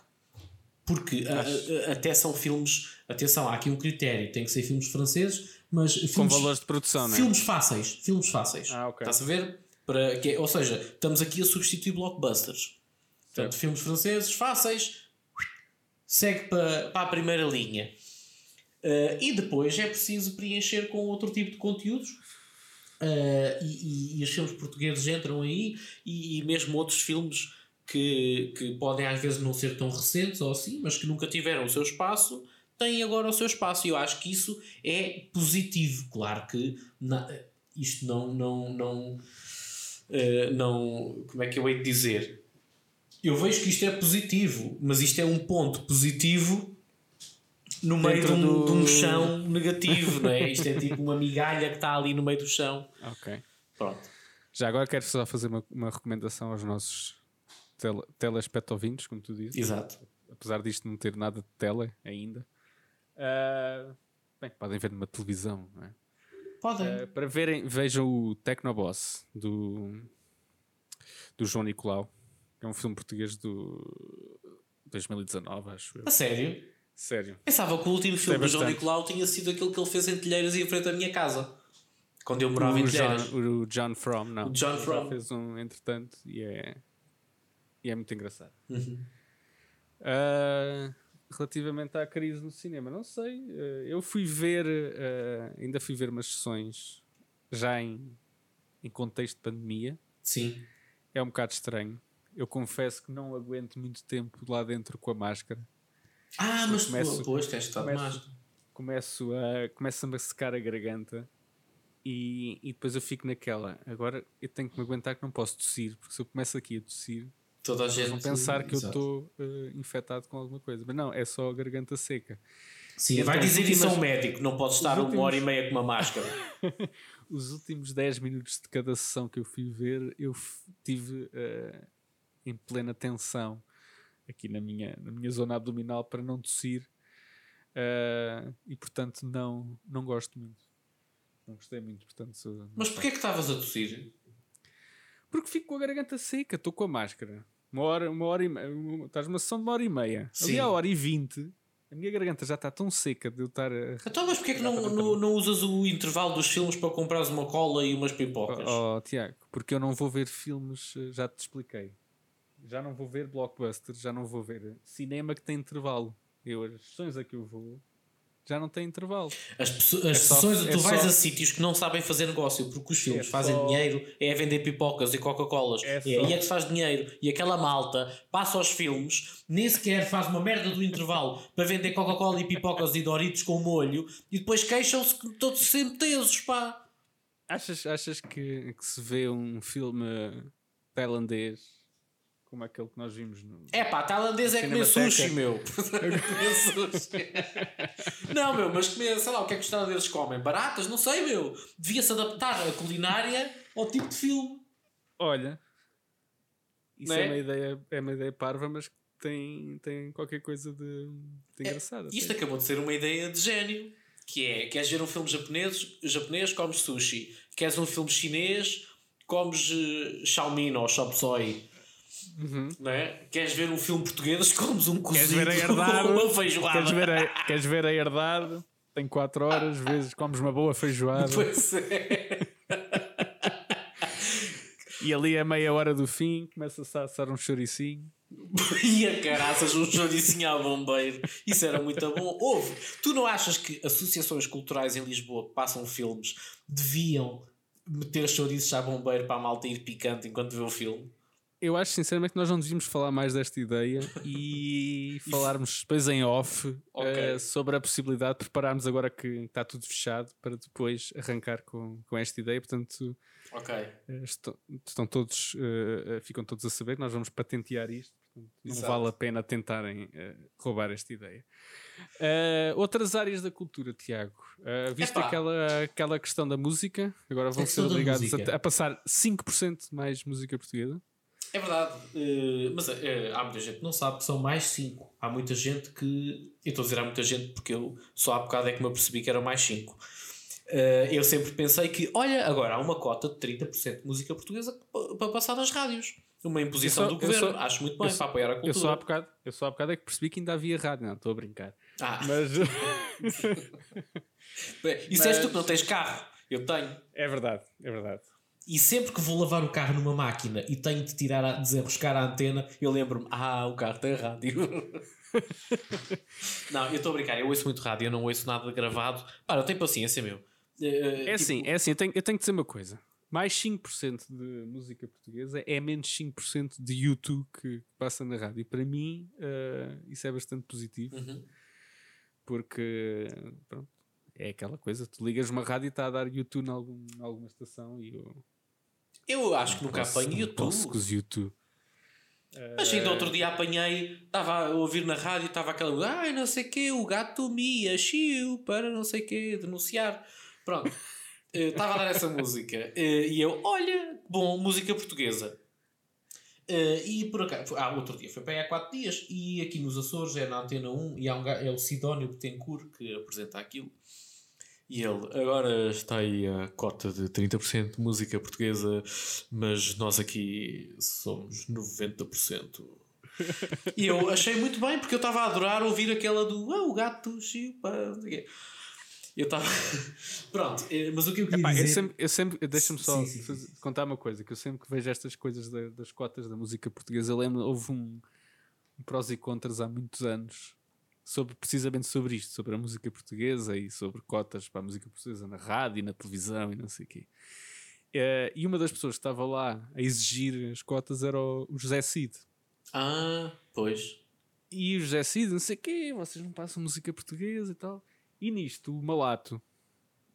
Porque a, a, até são filmes. Atenção, há aqui um critério: tem que ser filmes franceses, mas. Filmes, Com valores de produção, não é? Filmes fáceis. Filmes fáceis. Ah, ok. Estás a ver? Para, que, ou seja, estamos aqui a substituir blockbusters. Portanto, filmes franceses fáceis, segue para, para a primeira linha. Uh, e depois é preciso preencher com outro tipo de conteúdos. Uh, e, e, e, os filmes portugueses entram aí, e, e, mesmo outros filmes que, que podem às vezes não ser tão recentes ou assim, mas que nunca tiveram o seu espaço, têm agora o seu espaço. E eu acho que isso é positivo. Claro que na, isto não. não, não, uh, não como é que eu hei de dizer? eu vejo que isto é positivo, mas isto é um ponto positivo no meio de um, do... de um, chão negativo, não é? Isto é tipo uma migalha que está ali no meio do chão. Ok. Pronto. Já agora quero só fazer uma, uma recomendação aos nossos tele, telespectovintes, como tu dizes. Exato. Apesar disto não ter nada de tele ainda. Uh, bem, podem ver numa televisão, não é? Podem. Uh, para verem, vejam o Tecnoboss do, do João Nicolau é um filme português do 2019, acho eu. A sério? Sério. Pensava que o último filme do João Nicolau tinha sido aquele que ele fez em Telheiras e em frente à minha casa. Quando eu morava o em Telheiras. John, o John From, não. O John From. fez um entretanto e é, e é muito engraçado. Uhum. Uh, relativamente à crise no cinema, não sei. Uh, eu fui ver, uh, ainda fui ver umas sessões já em, em contexto de pandemia. Sim. É um bocado estranho eu confesso que não aguento muito tempo lá dentro com a máscara. Ah, mas começo, depois tens estado máscara. Começo a, começo a secar a garganta e, e depois eu fico naquela. Agora eu tenho que me aguentar que não posso tossir, porque se eu começo aqui a tossir, Toda a gente vão pensar que Exato. eu estou uh, infectado com alguma coisa. Mas não, é só a garganta seca. Sim, então, vai dizer isso a um médico, não pode estar últimos... uma hora e meia com uma máscara. Os últimos 10 minutos de cada sessão que eu fui ver, eu tive. Uh, em plena tensão aqui na minha, na minha zona abdominal para não tossir uh, e portanto não, não gosto muito. Não gostei muito, portanto. Mas porquê é que estavas a tossir? Porque fico com a garganta seca, estou com a máscara. Uma hora, uma hora e meia. Estás numa sessão de uma hora e meia. Sim. Ali à hora e vinte, a minha garganta já está tão seca de eu estar a. Então, mas porquê é que não, não, não, usas o intervalo dos filmes para comprares uma cola e umas pipocas? Oh, oh, Tiago, porque eu não vou ver filmes, já te expliquei já não vou ver blockbusters, já não vou ver cinema que tem intervalo. Eu, as sessões a que eu vou já não tem intervalo. As, as é sessões é tu vais só... a sítios que não sabem fazer negócio, porque os filmes é fazem só... dinheiro, é vender pipocas e Coca-Colas, é e aí é que se faz dinheiro. E aquela malta passa aos filmes, nem sequer faz uma merda do intervalo para vender Coca-Cola e pipocas e Doritos com molho, e depois queixam-se que todos sempre tesos, pá. Achas, achas que, que se vê um filme tailandês como aquele que nós vimos no. É pá, tailandês é comer sushi, meu. não, meu, mas comer, sei lá, o que é que os tailandeses comem? Baratas? Não sei, meu. Devia-se adaptar a culinária ao tipo de filme. Olha, isso é? é? uma ideia, é uma ideia parva, mas tem, tem qualquer coisa de, de é, engraçado. Isto acabou de ser uma ideia de gênio. Que é, queres ver um filme japonês, japonês comes sushi. Queres um filme chinês, comes uh, Xiaomin ou Chop Soy. Uhum. É? Queres ver um filme português? Comes um cozido queres ver a herdade, uma feijoada. Queres ver a, queres ver a herdade? Tem 4 horas, vezes comes uma boa feijoada. Pois é. e ali a meia hora do fim começa-se a assar um choricinho. e a caraças, um choricinho a bombeiro. Isso era muito bom. Houve. Tu não achas que associações culturais em Lisboa que passam filmes deviam meter chouriços a bombeiro para a malta ir picante enquanto vê o filme? Eu acho sinceramente que nós não devíamos falar mais desta ideia e falarmos depois em off okay. uh, sobre a possibilidade de prepararmos agora que está tudo fechado para depois arrancar com, com esta ideia. Portanto, okay. uh, estão, estão, todos, uh, ficam todos a saber que nós vamos patentear isto. Não Exato. vale a pena tentarem eh, roubar esta ideia. Eh, outras áreas da cultura, Tiago. Uh, viste Epá. aquela, aquela questão da música? Agora vão A ser obrigados música. a, a passar 5% mais música portuguesa. É verdade, eh, mas eh, há muita gente que não sabe que são mais 5. Há muita gente que. Eu estou a dizer há muita gente porque eu só há bocado é que me apercebi que eram mais 5. eu sempre pensei que, olha, agora há uma cota de 30% de música portuguesa pa- para passar nas rádios. Uma imposição Eu só- do eu governo. só- Acho muito bem eu só- para apoiar a Eu cultura. só, há bocado, eu só há bocado é que percebi que ainda havia rádio. Não, estou a brincar. Ah, Mas isso és tu que não tens carro. Eu tenho. é verdade, é verdade. E sempre que vou lavar o carro numa máquina e tenho de tirar, a, desenroscar a antena, eu lembro-me, ah, o carro tem rádio. não, eu estou a brincar, eu ouço muito rádio, eu não ouço nada gravado. Pá, não tenho paciência, meu. É tipo, assim, é assim, eu tenho, eu tenho que dizer uma coisa. Mais 5% de música portuguesa é menos 5% de YouTube que passa na rádio. E para mim, eh, isso é bastante positivo. Uhum. Porque, pronto, é aquela coisa. Tu ligas uma rádio e está a dar YouTube em algum, em alguma estação e eu... Eu acho que nunca posso- apanho YouTube. Posso com os YouTube. Mas ainda outro dia apanhei, estava a ouvir na rádio, estava aquela, ai não sei quê, o gato Mia, chiu, para não sei quê, denunciar. Pronto, Eh, estava a dar essa música. Eh, e eu, olha, bom, música portuguesa. Eh, e por acaso, ah, outro dia, foi para aí há 4 dias, e aqui nos Açores é na Antena 1, e há um, é o Sidónio Betancourt que apresenta aquilo. E ele, agora está aí a cota de 30% de música portuguesa, mas nós aqui somos 90%. e eu achei muito bem, porque eu estava a adorar ouvir aquela do ah, o gato chipa, não sei o quê. Eu estava. Pronto, eh, mas o que eu queria Epá, eu dizer. sempre, eu sempre deixa-me só Sim, sim, sim, contar uma coisa: que eu sempre que vejo estas coisas da- das cotas da música portuguesa, eu lembro, houve um, um prós e contras há muitos anos sobre, precisamente sobre isto, sobre a música portuguesa e sobre cotas para a música portuguesa na rádio e na televisão e não sei o quê. Eh, e uma das pessoas que estava lá a exigir as cotas era o, José Cid. Ah, pois. E o José Cid, não sei o quê, vocês não passam música portuguesa e tal. E nisto, o Malato,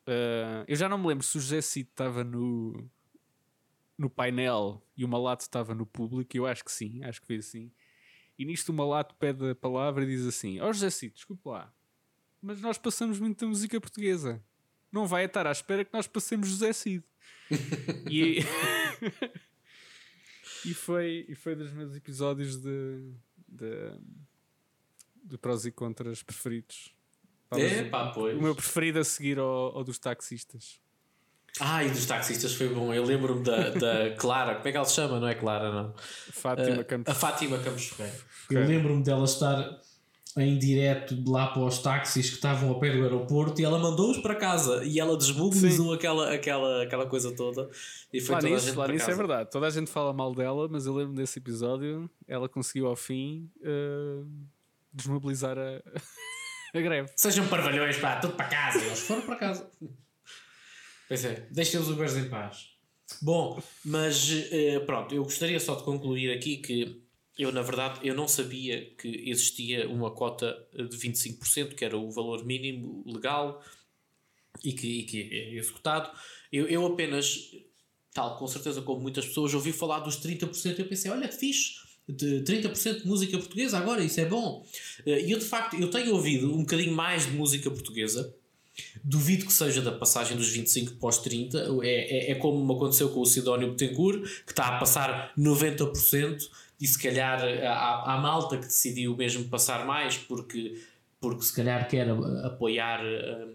eh, eu já não me lembro se o José Cid estava no, no painel e o Malato estava no público, eu acho que sim, acho que foi assim. E nisto o Malato pede a palavra e diz assim: Ó José Cid, desculpe lá, mas nós passamos muita música portuguesa. Não vai estar à espera que nós passemos José Cid. e, e, foi, e foi dos meus episódios de, de, de prós e contras preferidos. É, pá, pois. o meu preferido a seguir ao, ao dos taxistas. Ah, e dos taxistas foi bom. Eu lembro-me da, da Clara, como é que ela se chama? Não é Clara, não. Fátima Eh, Campos. a Fátima Campos Ferreira. Eu Ok. lembro-me dela estar em direto de lá para os táxis que estavam ao pé do aeroporto E ela mandou-os para casa e ela desmobilizou aquela, aquela, aquela coisa toda e foi Lá toda a nisso, gente lá para nisso é casa. verdade. Toda a gente fala mal dela, mas eu lembro desse episódio. Ela conseguiu ao fim eh, desmobilizar a, a greve. Sejam parvalhões, pá, tudo para casa. Eles foram para casa. Pois é, deixem os Ubers em paz. Bom, mas eh, pronto, eu gostaria só de concluir aqui que eu, na verdade, eu não sabia que existia uma cota de 25%, que era o valor mínimo legal e que, e que é executado. Eu, eu apenas, tal, com certeza, como muitas pessoas, ouvi falar dos 30%. Eu pensei, olha que fixe, de 30% de música portuguesa agora, isso é bom. Eh, E eu, de facto, eu tenho ouvido um bocadinho mais de música portuguesa. Duvido que seja da passagem dos 25 para os 30. É, é, é como aconteceu com o Sidónio Betancourt, que está a passar 90%, e se calhar há, há malta que decidiu mesmo passar mais porque, porque se calhar quer apoiar eh,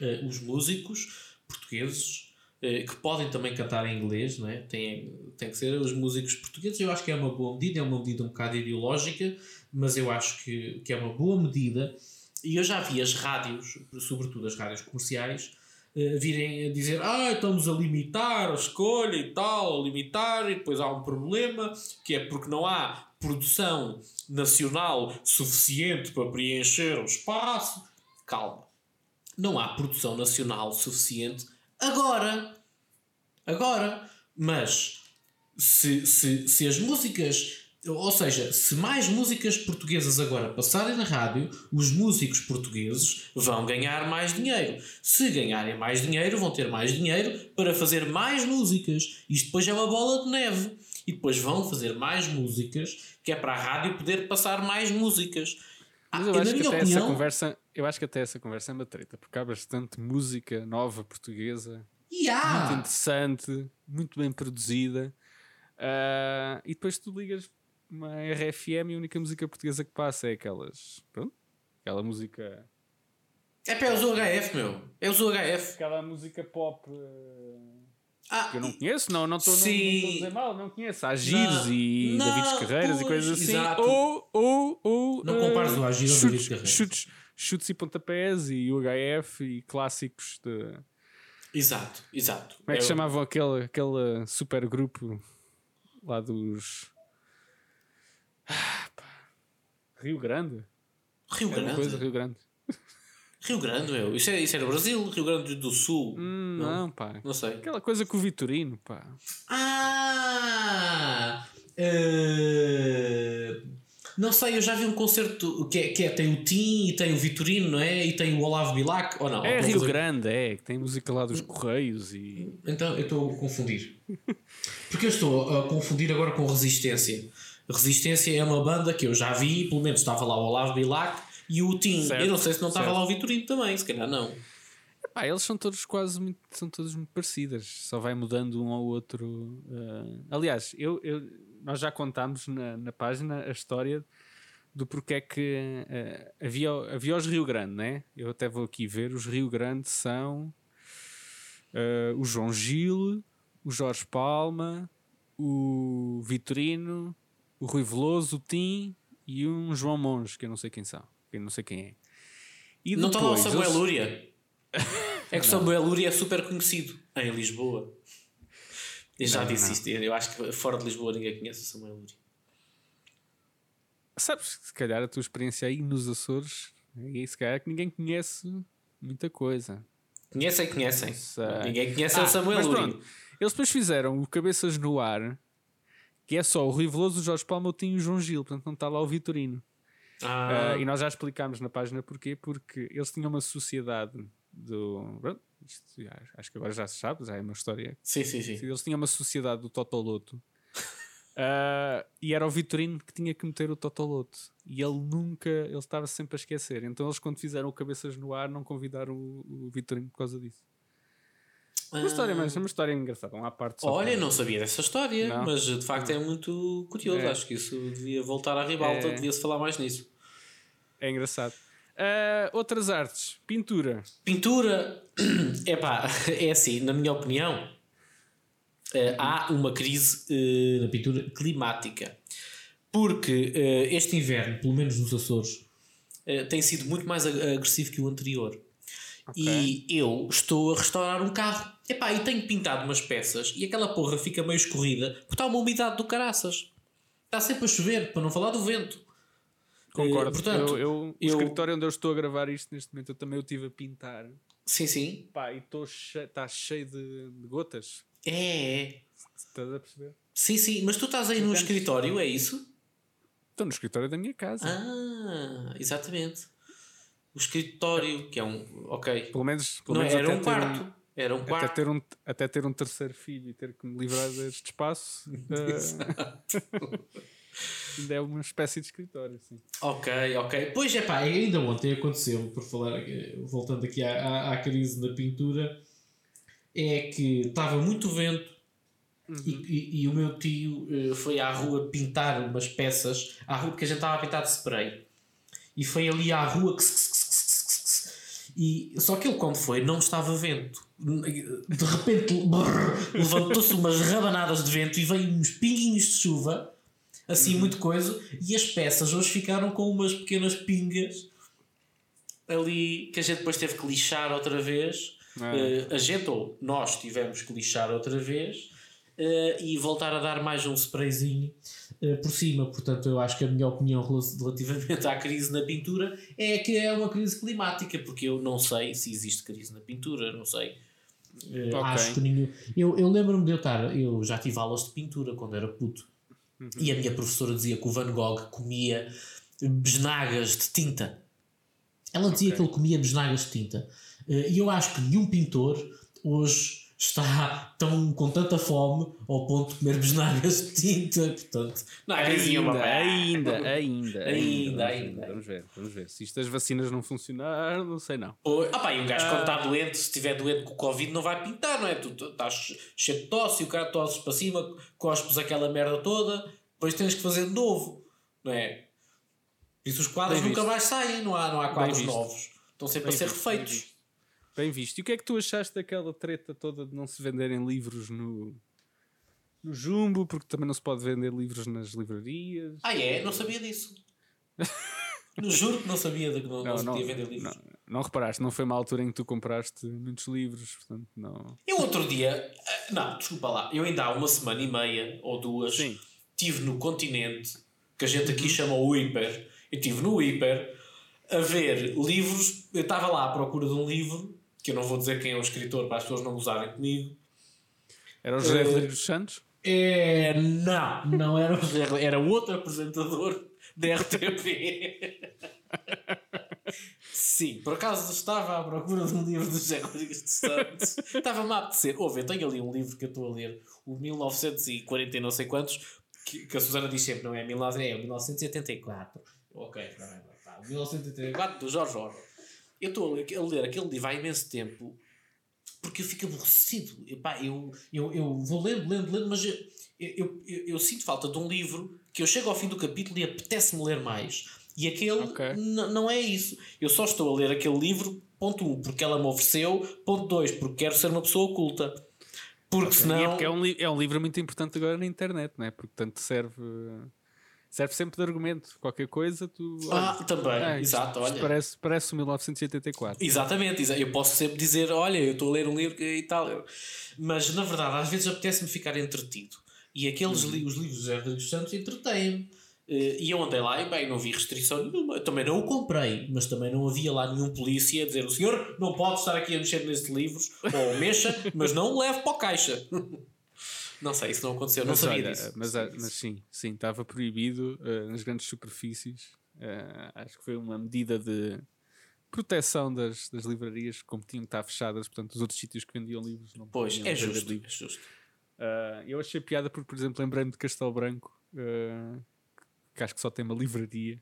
eh, os músicos portugueses eh, que podem também cantar em inglês, não é? tem, tem que ser os músicos portugueses. Eu acho que é uma boa medida, é uma medida um bocado ideológica, mas eu acho que, que é uma boa medida. E eu já vi as rádios, sobretudo as rádios comerciais, eh, virem a dizer: Ah, estamos a limitar a escolha e tal, a limitar, e depois há um problema que é porque não há produção nacional suficiente para preencher o espaço. Calma não há produção nacional suficiente agora. Agora. Mas se, se, se as músicas. Ou seja, se mais músicas portuguesas agora passarem na rádio, os músicos portugueses vão ganhar mais dinheiro. Se ganharem mais dinheiro, vão ter mais dinheiro para fazer mais músicas. Isto depois é uma bola de neve. E depois vão fazer mais músicas que é para a rádio poder passar mais músicas. Mas Ah, eu na acho que até opinião, essa conversa, eu acho que até essa conversa é uma treta, porque há bastante música nova portuguesa, e muito interessante, muito bem produzida. Ah, e depois tu ligas uma RFM e a única música portuguesa que passa é aquelas. Pronto, aquela música. É para é os UHF, meu. É os UHF. Aquela música pop. ah, Ah, que eu não conheço, não, não estou a dizer mal, não conheço. Há Gires e Não, Davides Carreiras e pois, coisas assim. exato. Ou, ou, ou. Não ah, compares o Agir ao chutes, David Carreiras. chutes, chutes e pontapés e UHF e clássicos de. Exato, exato. Como é que Eu- chamavam aquele, aquele super grupo lá dos. Ah. Rio Grande? Rio Era Grande. coisa, Rio Grande. Rio Grande, meu. Isso é, isso é no Brasil, Rio Grande do Sul. Hum, Não. não. pá. Não sei. Aquela coisa com o Vitorino, pá. Ah! eh, não sei, eu já vi um concerto que, é, que é- tem o Tim e tem o Vitorino, não é? E tem o Olavo Bilac, ou não? É Rio Grande, é, que tem música lá dos Correios e. Então eu estou a confundir. Porque eu estou a confundir agora com Resistência. Resistência é uma banda que eu já vi, pelo menos estava lá o Olavo Bilac e o Tim. Certo, eu não sei se não estava certo. lá o Vitorino também, se calhar não. Pá, eles são todos quase muito, são todos muito parecidas, só vai mudando um ao outro. eh. Aliás, eu, eu- nós já contámos na, na página a história do porquê é que eh, havia, havia os Rio Grande, né? Eu até vou aqui ver. Os Rio Grande são eh, o João Gil, o Jorge Palma, o Vitorino, o Rui Veloso, o Tim e um João Monge, que eu não sei quem são, que eu não sei quem é. E Não está lá o Samuel Lúria. É que o Samuel Lúria é super conhecido em Lisboa. Eu já Não, disse não. isto, eu acho que fora de Lisboa ninguém conhece o Samuel Lúria. Sabes, se calhar a tua experiência aí nos Açores, e se calhar que ninguém conhece muita coisa. Conhecem, conhecem. Ninguém conhece Ah, o Samuel Lúria. eles depois fizeram o Cabeças no Ar, que é só o Rui Veloso, o Jorge Palma, o Tim e o João Gil, portanto não está lá o Vitorino. Ah, Ah, e nós já explicámos na página porquê, porque eles tinham uma sociedade do. isto acho que agora já se sabe, já é uma história sim, sim, sim. eles tinham uma sociedade do Totoloto Ah, e era o Vitorino que tinha que meter o Totoloto e ele nunca, ele estava sempre a esquecer. Então eles, quando fizeram o Cabeças no Ar, não convidaram o, o Vitorino por causa disso. Uma história, mas é uma história engraçada. Uma parte só Olha, para- não sabia dessa história, Não. mas de facto é muito curioso. É. Acho que isso devia voltar à ribalta, É. devia-se falar mais nisso. É engraçado. Ah, outras artes, pintura. Pintura, epá, é assim, na minha opinião, eh, há uma crise eh, na pintura climática. Porque eh, este inverno, pelo menos nos Açores, tem sido muito mais ag- agressivo que o anterior. E eu estou a restaurar um carro. Epá, e tenho pintado umas peças e aquela porra fica meio escorrida porque está uma umidade do caraças. Está sempre a chover, para não falar do vento. Concordo. Eh, portanto, eu, eu- eu- O escritório onde eu estou a gravar isto neste momento, eu também o tive a pintar. Sim, sim. Pá, e estou cheio, está cheio de, de gotas. É, é. Estás a perceber? Sim, sim. Mas tu estás aí no escritório, é isso? Estou no escritório da minha casa. Ah, exatamente. O escritório, que é um. Ok. Pelo menos, pelo Não, menos era até um quarto. Era um até, quarto. ter um, até ter um terceiro filho e ter que me livrar deste espaço, ainda é uma espécie de escritório. Sim. Ok, ok. Pois é pá, ainda ontem aconteceu, por falar, eh, voltando aqui à, à, à crise na pintura, é que estava muito vento e, e- e o meu tio eh, foi à rua pintar umas peças, à rua porque a gente estava a pintar de spray. E foi ali à rua que se- e só que ele quando foi não estava vento. De repente levantou-se umas rabanadas de vento e veio uns pinguinhos de chuva, assim muito coisa, e as peças hoje ficaram com umas pequenas pingas ali que a gente depois teve que lixar outra vez. Ah. Eh, a gente ou nós tivemos que lixar outra vez eh, e voltar a dar mais um sprayzinho por cima. Portanto, eu acho que a minha opinião rela- relativamente à crise na pintura é que é uma crise climática, porque eu não sei se existe crise na pintura, não sei. Eh, Ok. Acho que nenhum. Eu, eu lembro-me de eu estar. Eu já tive aulas de pintura quando era puto. Uhum. E a minha professora dizia que o Van Gogh comia besnagas de tinta. Ela dizia Ok. que ele comia besnagas de tinta. Eh, E eu acho que nenhum pintor hoje está tão com tanta fome ao ponto de comer besnagas de tinta. Portanto, quem diga, Ainda, "Papá, ainda, ainda, Ainda, ainda, ainda. Vamos ver, vamos ver. Se isto das vacinas não funcionar, não sei não. Pô, Ah pá, e um gajo quando está doente, se estiver doente com o Covid, não vai pintar, não é? Tu estás cheio de tosse e o cara tosses para cima, cospes aquela merda toda, depois tens que fazer de novo, não é? Por Isso os quadros nunca mais saem, não há, não há quadros novos. Estão sempre a ser refeitos. Bem visto. E o que é que tu achaste daquela treta toda de não se venderem livros no, no Jumbo, porque também não se pode vender livros nas livrarias? Ah é? Não sabia disso. Juro que não sabia de que não, não, se podia vender livros. não, não reparaste, não foi uma altura em que tu compraste muitos livros, portanto não. Eu outro dia, ah, não, desculpa lá, eu ainda há uma semana e meia ou duas Sim. estive no continente, que a gente aqui chama o Hiper, eu estive no Hiper a ver livros, eu estava lá à procura de um livro, que eu não vou dizer quem é o escritor para as pessoas não gozarem comigo. Era o José Eh, Rodrigues dos Santos? É, não, não era o José, era outro apresentador da RTP. Sim, por acaso estava à procura de um livro do José Rodrigues de Santos. Estava-me a apetecer. Ouve, eu tenho ali um livro que eu estou a ler, o 1940 e não sei quantos, que, que a Susana diz sempre, não é? 19, é o 1984. Ok, está bem, está. 1984 do Jorge Orwell. Eu estou a ler, aquele livro há imenso tempo porque eu fico aborrecido. Epá, eu, eu, eu vou lendo, lendo, lendo, mas eu, eu, eu, eu sinto falta de um livro que eu chego ao fim do capítulo e apetece-me ler mais. E aquele Ok. n- não é isso. Eu só estou a ler aquele livro, ponto 1, um, porque ela me ofereceu, ponto 2, porque quero ser uma pessoa culta. Porque E é senão. porque é um, é um livro muito importante agora na internet, não é? Porque tanto serve. Serve sempre de argumento. Qualquer coisa, tu. Ah, também, ah, isto- exato, olha. Parece, parece o 1984. Exatamente, exa- eu posso sempre dizer, olha, eu estou a ler um livro e tal. Mas na verdade, às vezes apetece-me ficar entretido. E aqueles li os livros de José Rodrigues Santos entretêm-me. Eh, E eu andei lá e bem, não vi restrição nenhuma. Também não o comprei, mas também não havia lá nenhum polícia a dizer: o senhor não pode estar aqui a mexer nestes livros, ou mexa, mas não o leve para o caixa. não sei, isso não aconteceu, não Mas, sabia olha, disso. mas, sabia mas sim, sim, estava proibido eh, nas grandes superfícies. Eh, acho que foi uma medida de proteção das, das livrarias, como tinham que estar fechadas, portanto, os outros sítios que vendiam livros não Pois, é justo, é livros. justo. Ah, eu achei piada porque, por exemplo, lembrei-me de Castelo Branco, ah, que acho que só tem uma livraria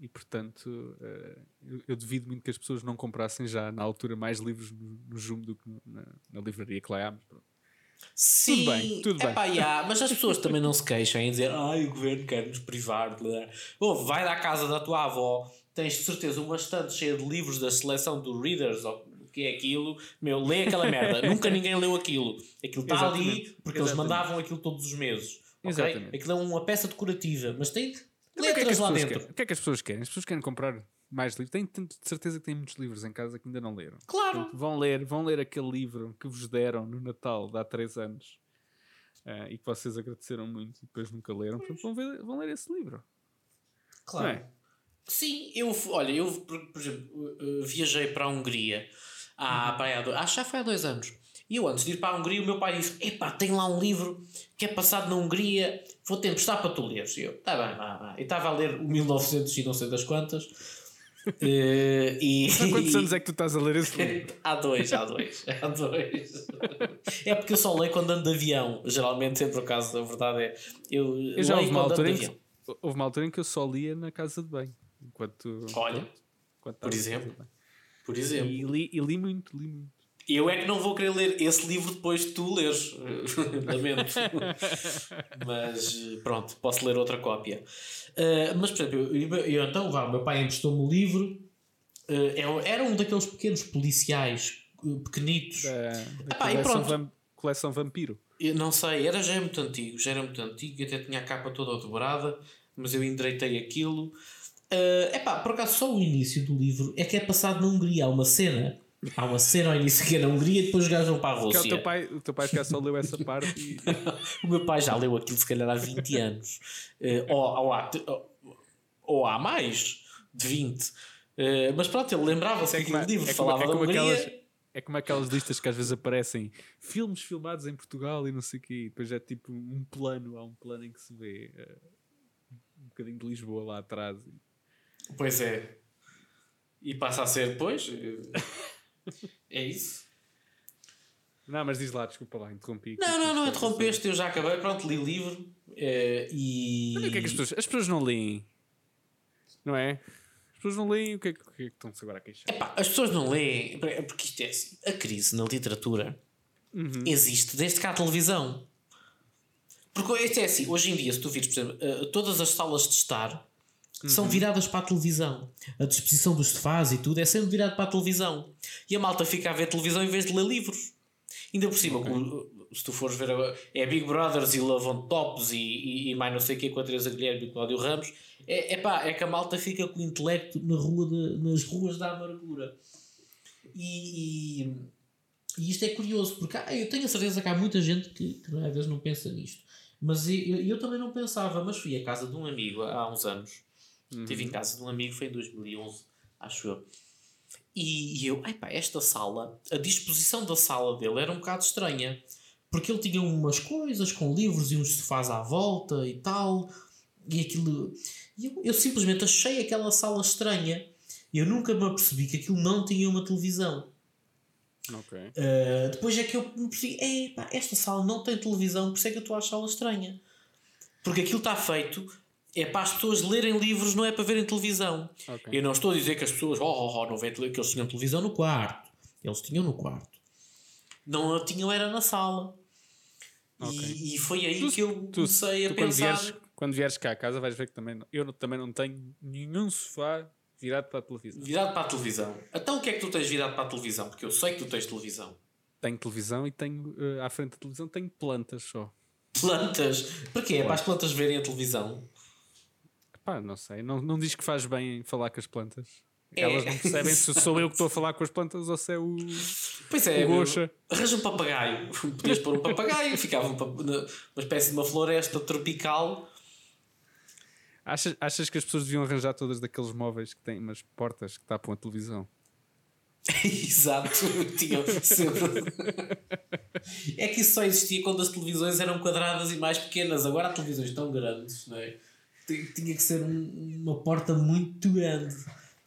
e, portanto, ah, eu, devido muito que as pessoas não comprassem já na altura mais livros no, Jumbo do que na livraria que lá há. mas pronto. Sim, bem, tudo bem. já, mas as pessoas também não se queixam em dizer ai o governo quer nos privar. Ouve, vai à casa da tua avó, tens de certeza uma estante cheia de livros da seleção do Readers ou o que é aquilo, meu, lê aquela merda. Nunca ninguém leu aquilo. Aquilo está ali Exatamente, porque eles exatamente. mandavam aquilo todos os meses. ok? Exatamente. Aquilo é uma peça decorativa, mas tem Mas o que é que letras lá pessoas dentro. querem? O que é que as pessoas querem? As pessoas querem comprar mais livros. Tenho de certeza que têm muitos livros em casa que ainda não leram. Claro. Vão ler, vão ler aquele livro que vos deram no Natal de há 3 anos ah, e que vocês agradeceram muito e depois nunca leram. Portanto, vão, ver- vão ler esse livro. Claro. É? Sim, eu, olha, eu, por, por exemplo, uh, uh, viajei para a Hungria há, dois, acho que já foi há dois anos. E eu, antes de ir para a Hungria, o meu pai disse: Epá, tem lá um livro que é passado na Hungria, vou-te emprestar para tu leres. E eu, tá bem, vá, vá. E estava a ler o 1900 e não sei das quantas. Eh, e, Há quantos anos é que tu estás a ler esse livro? Há dois, há dois, há dois. É porque eu só leio quando ando de avião. Geralmente, sempre por acaso, a verdade é. Eu, Eu já houve uma, altura de em avião. que, houve uma altura em que eu só lia na casa de banho. Enquanto, Olha, enquanto por estava na exemplo. por exemplo. E li, e li muito, li muito. Eu é que não vou querer ler esse livro depois de tu leres. Lamento. mas eh, pronto, posso ler outra cópia. Eh, mas, por exemplo, eu, eu- então, vá, o meu pai emprestou-me o livro. Eh, é- era um daqueles pequenos policiais eh, pequenitos. Da, da Epá, e coleção, pronto. vam- coleção Vampiro. Eu não sei, era já é muito antigo, já era muito antigo, até tinha a capa toda dobrada, mas eu endireitei aquilo. É epá, por acaso só o início do livro é que é passado na Hungria. Há uma cena, há uma cena ao início que é na Hungria e depois os gajos vão para a é o Rússia. teu pai, o teu pai calhar só leu essa parte e O meu pai já leu aquilo se calhar há 20 anos. Eh, ou, ou, há, ou, há mais de 20. Eh, mas pronto, ele lembrava-se que como- aquele livro é como- falava é da Hungria. aquelas- é como aquelas listas que às vezes aparecem filmes filmados em Portugal e não sei o quê, e depois é tipo um plano, há um plano em que se vê eh, um bocadinho de Lisboa lá atrás. Pois é. E passa a ser, pois. é isso. Não, mas diz lá, desculpa lá, interrompi. Não, não, não interrompeste, eu já acabei, pronto, li livro eh, e. Mas o que é que as pessoas, as pessoas não leem? Não é? As pessoas não leem, o que é que, o que, é que estão-se agora a queixar? Epá, as pessoas não leem, porque isto é assim, a crise na literatura Uhum. existe desde que há televisão. Porque isto é assim, hoje em dia, se tu vires, por exemplo, eh, todas as salas de estar são viradas para a televisão. A disposição dos sofás e tudo é sempre virado para a televisão. E a malta fica a ver televisão em vez de ler livros. Ainda por cima, como, se tu fores ver, agora, é Big Brothers e Love on Tops e, e, e mais não sei o que com a Teresa Guilherme e o Cláudio Ramos. É, é pá, é que a malta fica com o intelecto na rua de- nas ruas da amargura. E, e, e isto é curioso, porque há- eu tenho a certeza que há muita gente que, que às vezes não pensa nisto. Mas eu, eu também não pensava, mas fui à casa de um amigo há uns anos. Estive em casa de um amigo, foi em 2011, acho eu. E, e eu, epá, esta sala, a disposição da sala dele era um bocado estranha. Porque ele tinha umas coisas com livros e uns sofás à volta e tal. E aquilo. E eu, eu simplesmente achei aquela sala estranha. Eu nunca me apercebi que aquilo não tinha uma televisão. Ok. Uh, depois é que eu me percebi, esta sala não tem televisão, por isso é que eu estou a achá-la estranha. Porque aquilo está feito é para as pessoas lerem livros, não é para verem televisão. Ok. Eu não estou a dizer que as pessoas oh, oh, oh, não veem televisão, que eles tinham televisão no quarto. Eles tinham no quarto. Não a tinham, era na sala. Ok. E, e foi aí Tu- que eu Tu, comecei a tu quando, pensar. vieres, quando vieres cá a casa vais ver que também eu não- também não tenho nenhum sofá virado para a televisão. Virado para a televisão. Então o que é que tu tens virado para a televisão? Porque eu sei que tu tens televisão. Tenho televisão e tenho eh, à frente da televisão tenho plantas só. Plantas. Para quê? É para as plantas verem a televisão. Pá, não sei. Não, não diz que faz bem falar com as plantas. É. Elas não percebem se sou eu que estou a falar com as plantas ou se é o. Pois é, Gocha. arranja um papagaio. Podias pôr um papagaio, ficava um uma espécie de uma floresta tropical. Achas, achas que as pessoas deviam arranjar todas daqueles móveis que têm umas portas que tapam a televisão? Exato, tinha sempre. É que isso só existia quando as televisões eram quadradas e mais pequenas. Agora há televisões tão grandes, não é? Ti- Tinha que ser um- uma porta muito grande.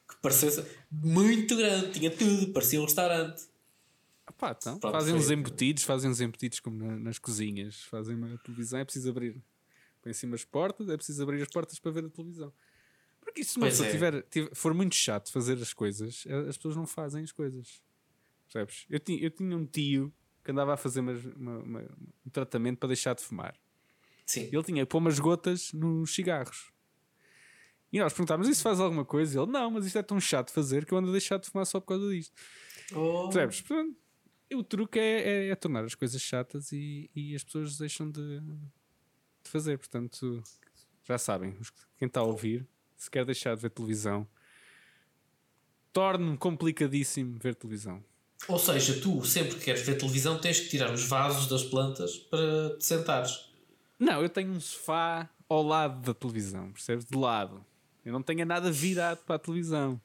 Que parecesse muito grande, tinha tudo, parecia um restaurante. Pá, então, Pronto, fazem foi- uns embutidos, fazem uns embutidos como na- nas cozinhas. Fazem uma televisão, é preciso abrir. Põe em cima as portas, é preciso abrir as portas para ver a televisão. Porque isso, se uma Pois pessoa é. tiver, tiver- for muito chato fazer as coisas, eh, as pessoas não fazem as coisas. Percebes? Eu, tinha, eu tinha um tio que andava a fazer umas- uma- uma- um tratamento para deixar de fumar. Sim. Ele tinha que pôr umas gotas nos cigarros. E nós perguntávamos: isso faz alguma coisa? Ele: não, mas isto é tão chato de fazer que eu ando a deixar de fumar só por causa disto. Oh, Percebes? Portanto, o truque é, é- é tornar as coisas chatas e, e as pessoas deixam de, de fazer. Portanto, já sabem, quem está a ouvir, se quer deixar de ver televisão, torne complicadíssimo ver televisão. Ou seja, tu sempre que queres ver televisão tens que tirar os vasos das plantas para te sentares. Não, eu tenho um sofá ao lado da televisão, percebes? De lado. Eu não tenho nada virado para a televisão.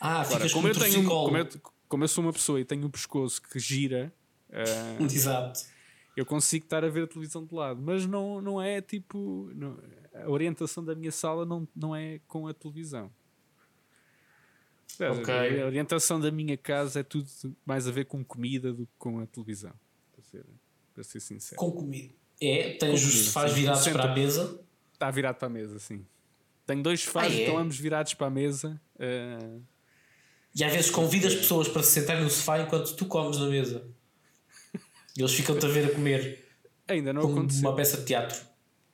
Ah, Agora, como, com eu um tenho, um- como, eu, como eu sou uma pessoa e tenho o pescoço que gira, ah, Exato. eu consigo estar a ver a televisão de lado, mas não, não é tipo. não- a orientação da minha sala não, não é com a televisão. Ok. A orientação da minha casa é tudo mais a ver com comida do que com a televisão. Para ser, para ser sincero. Com comida. É, tens os sofás virados para a mesa. Está virado para a mesa, sim. Tenho dois sofás Ah, que é? estão ambos virados para a mesa. ah, E às vezes convidas pessoas para se sentarem no sofá enquanto tu comes na mesa. E eles ficam-te a ver a comer ainda não aconteceu. uma peça de teatro.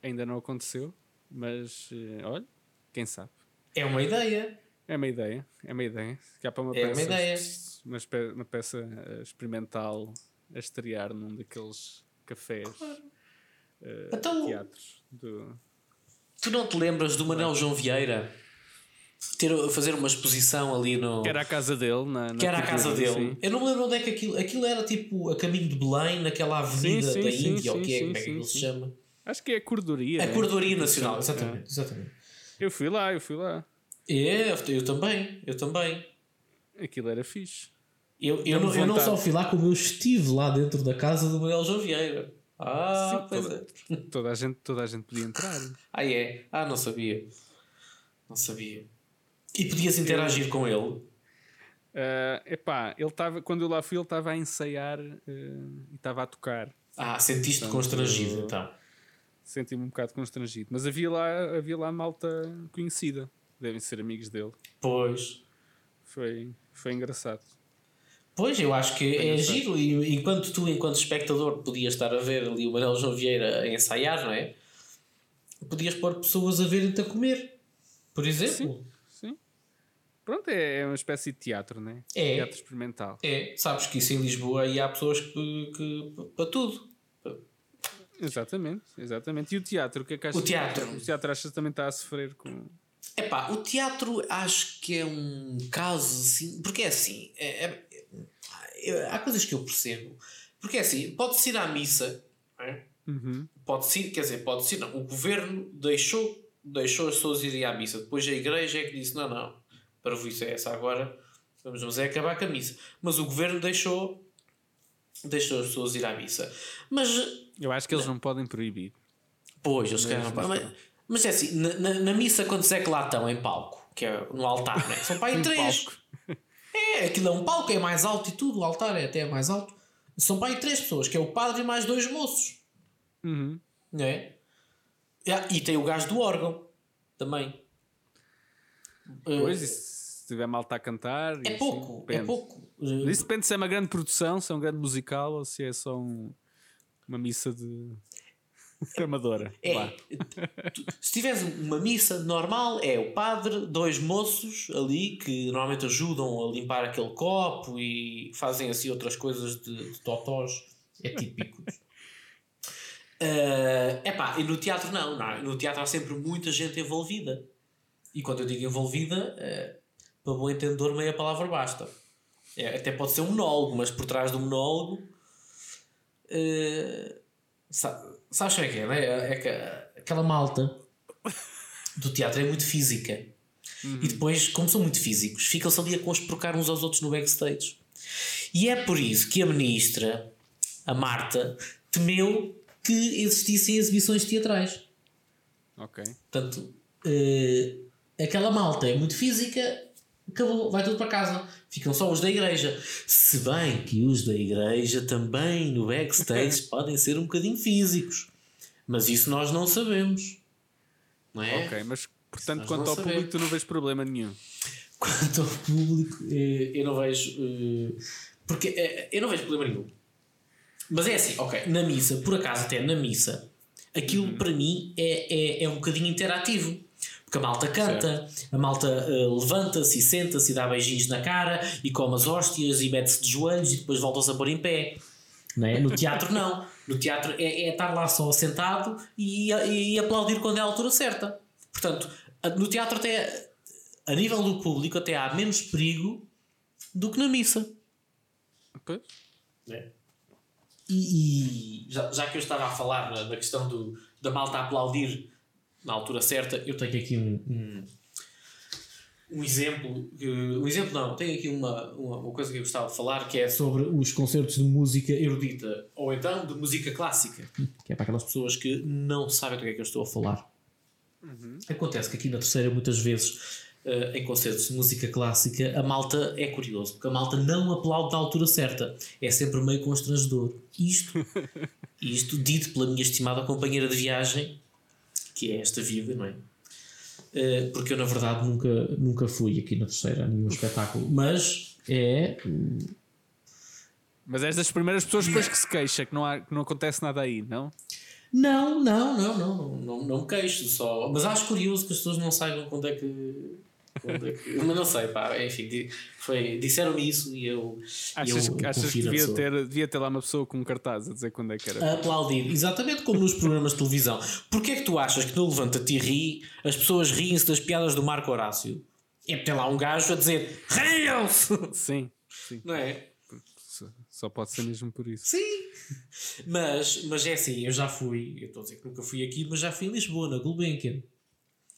Ainda não aconteceu, mas eh, olha, quem sabe. É uma ideia. É uma ideia, é uma ideia. Cá para uma É uma peça, ideia. Uma, uma peça eh, experimental a estrear num daqueles cafés, eh, Então- teatros. Do... Tu não te lembras do Manel João Vieira ter, fazer uma exposição ali no. Que era a casa dele, na, na que era a casa dele. sim. Eu não me lembro onde é que aquilo. Aquilo era tipo a caminho de Belém, naquela avenida sim, da sim, Índia, ou que é, como é que aquilo se chama? Acho que é a cordoria. A né? Nacional, É. exatamente. exatamente. Eu fui lá, eu fui lá. É, eu também, eu também. Aquilo era fixe. Eu, eu, não, eu não só fui lá, como eu estive lá dentro da casa do Manuel João Vieira. Ah, Sim, pois toda- é. Toda a gente, toda a gente podia entrar. Ah, é? Ah, não sabia. Não sabia. E podias interagir com ele. Uh, epá, ele estava, quando eu lá fui, ele estava a ensaiar uh, e estava a tocar. Ah, sentiste Portanto, constrangido então? Senti-me um bocado constrangido, mas havia lá, havia lá malta conhecida, devem ser amigos dele. Pois. Foi, foi engraçado. Pois, eu acho que é giro, e enquanto tu, enquanto espectador, podias estar a ver ali o Manuel João Vieira a ensaiar, não é? Podias pôr pessoas a verem-te a comer, por exemplo. Sim, sim. Pronto, é, é uma espécie de teatro, não é? É. Teatro experimental. É, sabes que isso em Lisboa aí há pessoas que, que para tudo. Exatamente, exatamente. E o teatro, o que é que achas? O teatro. O teatro achas que também está a sofrer com. Epá, o teatro acho que é um caso assim. Porque é assim. É, é, é, há coisas que eu percebo. Porque é assim, pode-se ir à missa, é? uhum. pode-se ir, quer dizer, pode-se ir, não. O governo deixou, deixou as pessoas irem à missa. Depois a igreja é que disse: não, não, para isso é essa agora, vamos, vamos é acabar com a missa. Mas o governo deixou, deixou as pessoas ir à missa. Mas. Eu acho que eles não podem proibir. Pois, eles querem. Mas, mas é assim, na, na, na, missa, quantos é que lá estão em palco? Que é no altar, né? São para aí três. É, aquilo é um palco, é mais alto e tudo, o altar é até mais alto. São para aí três pessoas, que é o padre e mais dois moços. Uhum. É? E tem o gajo do órgão também. Pois, uh, se tiver malta a cantar. É pouco, assim, é pouco. Isso depende se é uma grande produção, se é um grande musical ou se é só um, uma missa de Amadora. É, se tiveres uma missa normal, é o padre, dois moços ali que normalmente ajudam a limpar aquele copo e fazem assim outras coisas de, de totós. É típico. uh, epá, e no teatro não, não. No teatro há sempre muita gente envolvida. E quando eu digo envolvida, uh, para bom entendedor, meia palavra basta. É, até pode ser um monólogo, mas por trás do monólogo. Uh, Sabes o que é que é? Né? É que aquela malta do teatro é muito física. Uhum. E depois, como são muito físicos, ficam-se ali a conspurcar uns aos outros no backstage. E é por isso que a ministra, a Marta, temeu que existissem exibições teatrais. Ok. Portanto, uh, aquela malta é muito física, acabou, vai tudo para casa. Ficam só os da igreja. Se bem que os da igreja também no backstage podem ser um bocadinho físicos. Mas isso nós não sabemos. Não é? Ok, mas portanto, quanto ao público, tu não vês problema nenhum. Quanto ao público, eh, eu não vejo. Eh, porque eh, eu não vejo problema nenhum. Mas é assim, ok, na missa, por acaso até na missa, aquilo uhum. para mim é, é, é um bocadinho interativo. Porque a malta canta, certo. a malta uh, levanta-se e senta-se e dá beijinhos na cara e come as hóstias e mete-se de joelhos e depois volta-se a pôr em pé. Não é? No teatro, não. No teatro é, é estar lá só sentado e, e, aplaudir quando é a altura certa. Portanto, no teatro, até a nível do público, até há menos perigo do que na missa. Pois. É. E, e já, já, que eu estava a falar na, na questão do, da malta aplaudir na altura certa, eu tenho aqui um, um, um exemplo. Um exemplo não, tenho aqui uma, uma, uma, coisa que eu gostava de falar que é sobre os concertos de música erudita ou então de música clássica, que é para aquelas pessoas que não sabem do que é que eu estou a falar. Uhum. Acontece que aqui na terceira, muitas vezes. Uh, em concertos de música clássica, a malta é curioso, porque a malta não aplaude da altura certa. É sempre meio constrangedor. Isto, isto dito pela minha estimada companheira de viagem, que é esta vida, não é? Uh, porque eu, na verdade, nunca, nunca fui aqui na terceira a nenhum espetáculo, mas é. Mas és das primeiras pessoas depois que se queixa que não, há, que não acontece nada aí, não? Não, não, não, não, não, não me queixo só. Mas acho curioso que as pessoas não saibam quando é que mas não sei, pá, enfim, foi, disseram-me isso e eu. Achas, eu achas que devia ter, devia ter lá uma pessoa com um cartaz a dizer quando é que era? A aplaudir, exatamente como nos programas de televisão. Porquê é que tu achas que no Levanta-te e ri, as pessoas riem-se das piadas do Marco Horácio? É tem lá um gajo a dizer riam-se! Sim, sim. Não é? Só pode ser mesmo por isso. Sim! Mas, mas é assim, eu já fui, eu estou a dizer que nunca fui aqui, mas já fui em Lisboa, na Gulbenkian.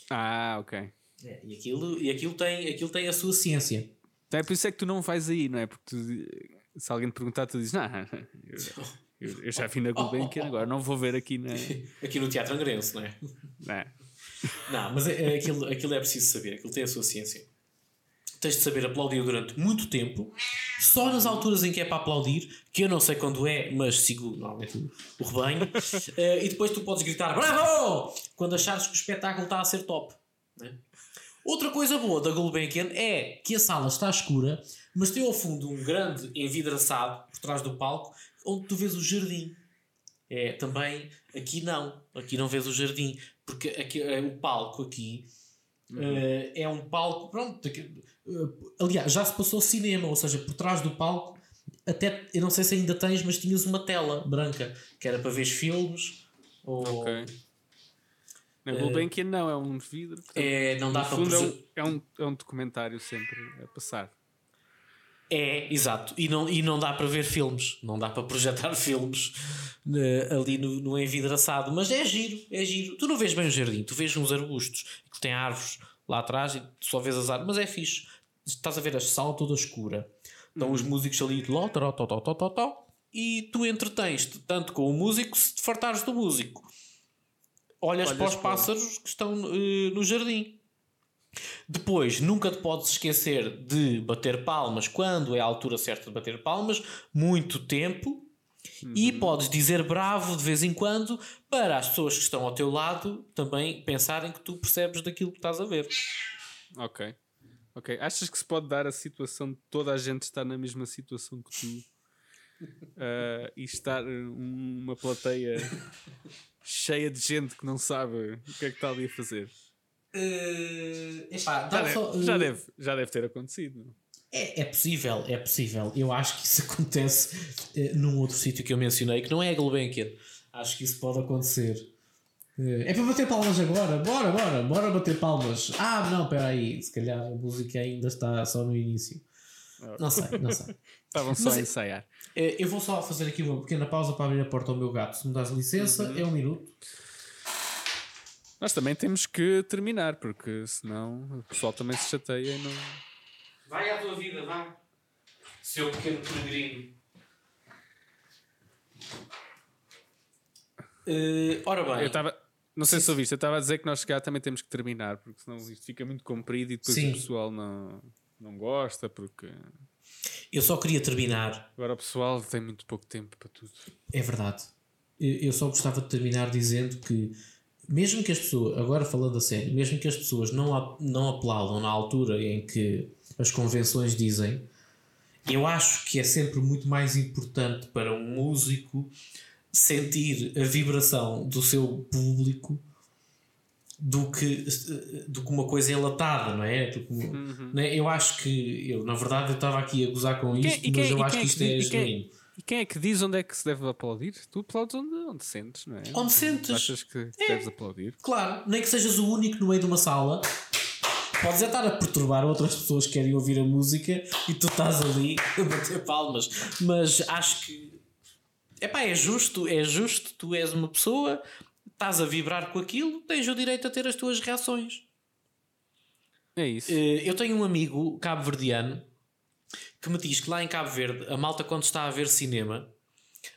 Ah, ok. É, e aquilo, e aquilo, tem, aquilo tem a sua ciência. Então é por isso é que tu não vais aí, não é? Porque tu, se alguém te perguntar, tu dizes, não, eu, eu, eu já vi na Gulbenkian, agora não vou ver aqui na... aqui no Teatro Angrense, não é? Não, não mas é, é, aquilo, aquilo é preciso saber, aquilo tem a sua ciência. tens de saber aplaudir durante muito tempo, só nas alturas em que é para aplaudir, que eu não sei quando é, mas sigo normalmente o, rebanho, eh, e depois tu podes gritar bravo quando achares que o espetáculo está a ser top. né? Outra coisa boa da Gulbenkian é que a sala está escura, mas tem ao fundo um grande envidraçado por trás do palco, onde tu vês o jardim. É, também aqui não, aqui não vês o jardim, porque aqui, é, o palco aqui eh, é um palco, pronto, aqui- eh, aliás, já se passou cinema, ou seja, por trás do palco, até, eu não sei se ainda tens, mas tinhas uma tela branca, que era para ver filmes, ou Ok. Na Gulbenkian não, é um vidro. portanto, é, não dá para fundo é proje- um, é, um, é um documentário sempre a passar. É, exato. E não, e não dá para ver filmes. Não dá para projetar filmes eh, ali no, no envidraçado. Mas é giro, é giro. Tu não vês bem o jardim, tu vês uns arbustos que têm árvores lá atrás e tu só vês as árvores. Mas é fixe. Estás a ver a sala toda escura. Estão os músicos ali de tó, tó, tó, tó, tó, e tu entretens-te tanto com o músico se te fartares do músico. Olhas, Olhas para os pássaros que estão eh, no jardim. Depois, nunca te podes esquecer de bater palmas quando é a altura certa de bater palmas, muito tempo, e podes dizer bravo de vez em quando para as pessoas que estão ao teu lado também pensarem que tu percebes daquilo que estás a ver. Ok. Ok. Achas que se pode dar a situação de toda a gente estar na mesma situação que tu ah, e estar um- uma plateia cheia de gente que não sabe o que é que está ali a fazer? epá, Já deve, só, já eh, deve, já deve ter acontecido. É, é possível, é possível. Eu acho que isso acontece eh, num outro sítio que eu mencionei, que não é a Gulbenkian. Acho que isso pode acontecer. É para bater palmas agora? Bora, bora, bora bater palmas. Ah, não, espera aí. Se calhar a música ainda está só no início. Não sei, não sei. Estavam só Mas a é- ensaiar. Eh, Eu vou só fazer aqui uma pequena pausa para abrir a porta ao meu gato. Se me dás licença, é um minuto. Nós também temos que terminar, porque senão o pessoal também se chateia e não. Vai à tua vida, vá. Seu pequeno peregrino. Eh, ora bem. Eu estava. Não sei se ouviste, eu estava a dizer que nós chegar também temos que terminar, porque senão isto fica muito comprido e depois Sim. o pessoal não, não gosta, porque Eu só queria terminar agora o pessoal tem muito pouco tempo para tudo. É verdade. Eu só gostava de terminar dizendo que, mesmo que as pessoas, agora falando a sério, mesmo que as pessoas não, não aplaudam na altura em que as convenções dizem, eu acho que é sempre muito mais importante para um músico sentir a vibração do seu público do que, do que uma coisa enlatada, não é? Do que- não é? Eu acho que, eu, na verdade, eu estava aqui a gozar com isto, e quem- mas eu acho quem que é isto é e quem- genuíno. E quem é que diz onde é que se deve aplaudir? Tu aplaudes onde, onde sentes, não é? Onde sentes. Achas que deves aplaudir? Claro, nem que sejas o único no meio de uma sala, podes é estar a perturbar outras pessoas que querem ouvir a música e tu estás ali a bater palmas. Mas acho que epá, é justo, é justo, tu és uma pessoa, estás a vibrar com aquilo, tens o direito a ter as tuas reações. É isso. Eh, Eu tenho um amigo cabo-verdiano que me diz que lá em Cabo Verde a malta quando está a ver cinema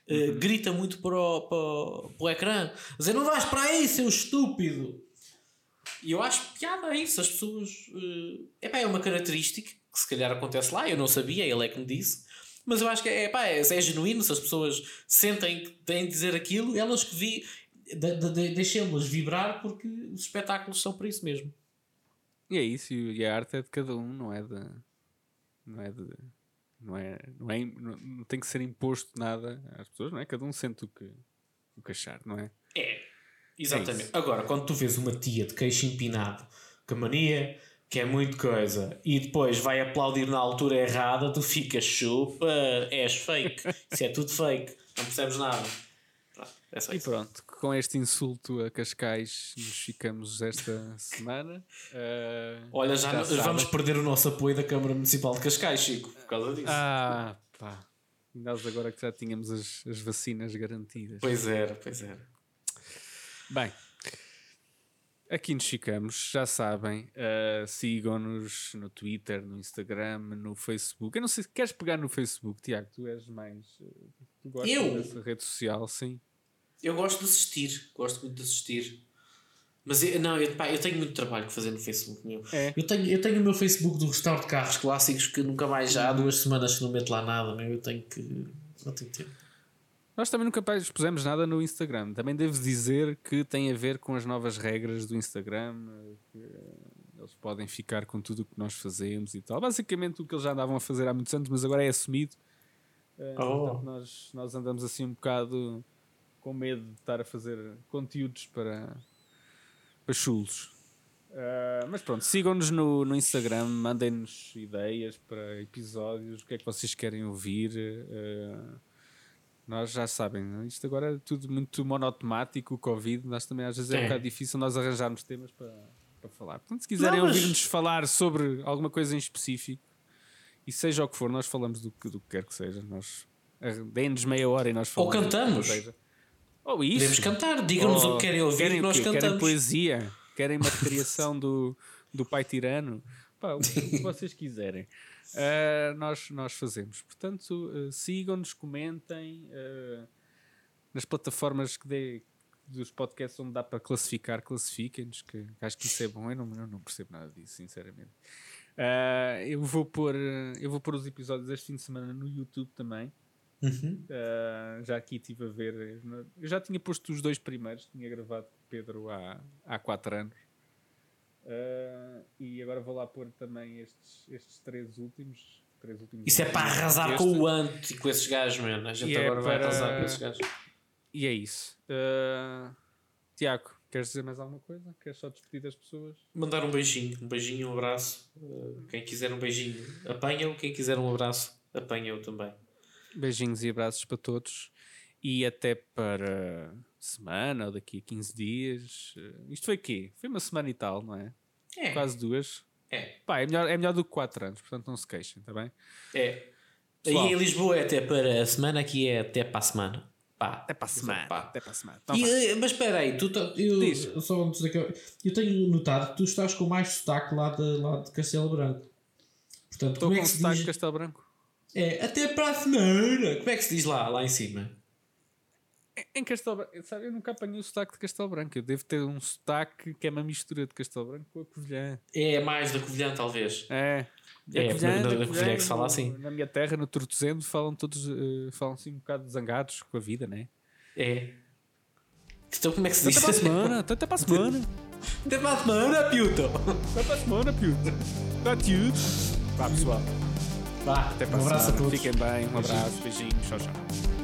eh, grita muito para o, para, para o ecrã dizer não vais para aí seu estúpido e eu acho piada isso as pessoas eh, epá, é uma característica que se calhar acontece lá eu não sabia, ele é que me disse mas eu acho que é, epá, é, é genuíno se as pessoas sentem que têm de dizer aquilo elas que vi de, de, de, vibrar porque os espetáculos são para isso mesmo E é isso, e a arte é de cada um, não é de. Não é de. Não, é, não, é, não, não tem que ser imposto nada às pessoas, não é? Cada um sente o que, o que achar, não é? É, exatamente. isso. Agora, quando tu vês uma tia de queixo empinado, que mania, que é muito coisa, e depois vai aplaudir na altura errada, tu ficas chupa, és fake. Isso é tudo fake, não percebes nada. É só E isso. pronto, com este insulto a Cascais nos ficamos esta semana. Ah, Olha, já, vamos perder o nosso apoio da Câmara Municipal de Cascais, Chico, por causa disso. Ah, pá. Nós agora que já tínhamos as, as vacinas garantidas. Pois era, pois era. Bem, aqui nos ficamos, já sabem. ah, Sigam-nos no Twitter, no Instagram, no Facebook. Eu não sei se queres pegar no Facebook, Tiago, tu és mais. ah, Tu gostas Eu? dessa rede social, sim. Eu gosto de assistir, gosto muito de assistir. Mas eu, não, eu, pá, eu tenho muito trabalho que fazer no Facebook meu. É. Eu, tenho, eu tenho o meu Facebook do restauro de carros clássicos que nunca mais já há duas semanas que não meto lá nada, meu. Eu tenho que. Não tenho tempo. Nós também nunca pusemos nada no Instagram. Também devo dizer que tem a ver com as novas regras do Instagram. Que eles podem ficar com tudo o que nós fazemos e tal. Basicamente o que eles já andavam a fazer há muitos anos, mas agora é assumido. Uh, Oh. portanto, nós, nós andamos assim um bocado com medo de estar a fazer conteúdos para, para chulos. Uh, mas pronto, sigam-nos no, no Instagram, mandem-nos ideias para episódios, o que é que vocês querem ouvir. Uh, nós já sabem, isto agora é tudo muito monotemático, o Covid, nós também às vezes é, um É. bocado difícil nós arranjarmos temas para, para falar. Portanto, se quiserem mas- ouvir-nos falar sobre alguma coisa em específico, e seja o que for, nós falamos do que, do que quer que seja. Nós arran- deem-nos meia hora e nós Ou falamos. que cantamos. Seja. Ou isso. Podemos cantar, digam-nos o que querem ouvir querem que nós quê? Querem cantamos. poesia? Querem uma criação do, do pai tirano? Pá, o que vocês quiserem. Ah, nós, nós fazemos. Portanto, ah, sigam-nos, comentem ah, nas plataformas que dê, dos podcasts onde dá para classificar, classifiquem-nos, que acho que isso é bom. Eu não, eu não percebo nada disso, sinceramente. Eu, vou pôr, eu vou pôr os episódios este fim de semana no YouTube também. Uhum. Uh, já aqui estive a ver. Eu já tinha posto os dois primeiros, tinha gravado com o Pedro há, há quatro anos. Uh, e agora vou lá pôr também estes, estes três últimos. Três últimos Isso é para arrasar Este- com o Ant e com esses gajos, mano. A gente E é agora vai para- arrasar com esses gajos. E é isso. Uh, Tiago, queres dizer mais alguma coisa? Queres só despedir das pessoas? Mandar um beijinho, um beijinho, um abraço. Quem quiser um beijinho, apanha-o. Quem quiser um abraço, apanha-o também. Beijinhos e abraços para todos. E até para semana ou daqui a 15 dias. Uh, Isto foi quê? Foi uma semana e tal, não é? É, Quase duas. é, Pá, é melhor, é melhor do que 4 anos, portanto não se queixem, está bem? é. Pessoal. Aí em Lisboa é até para a semana, aqui é até para a semana. Pá. Até para a semana. Pá. Até para a semana. Então E, eh, mas espera aí, tu eu, Diz. Só antes daquela- Eu tenho notado que tu estás com mais sotaque lá de, lá de Castelo Branco. Portanto, Estou como é com que se sotaque de diz? Castelo Branco. É, até para a semana. Como é que se diz lá, lá em cima? Em Castelo Branco, sabe, eu nunca apanhei o sotaque de Castelo Branco. Eu devo ter um sotaque que é uma mistura de Castelo Branco com a Covilhã. É mais da Covilhã, talvez. É. É, A Covilhã, na- da na Covilhã é que se fala assim. Na minha terra, no Tortozendo, falam todos, eh, falam assim um bocado zangados com a vida, né? É. Então como é que se Até diz? para a semana, até para a semana. Até para a semana, Piuto. Até para a semana, piuto. Tá tudo. Vá, pessoal. Vá, Até para um abraço a todos. Fiquem bem. Um abraço. Beijinhos. Tchau, tchau.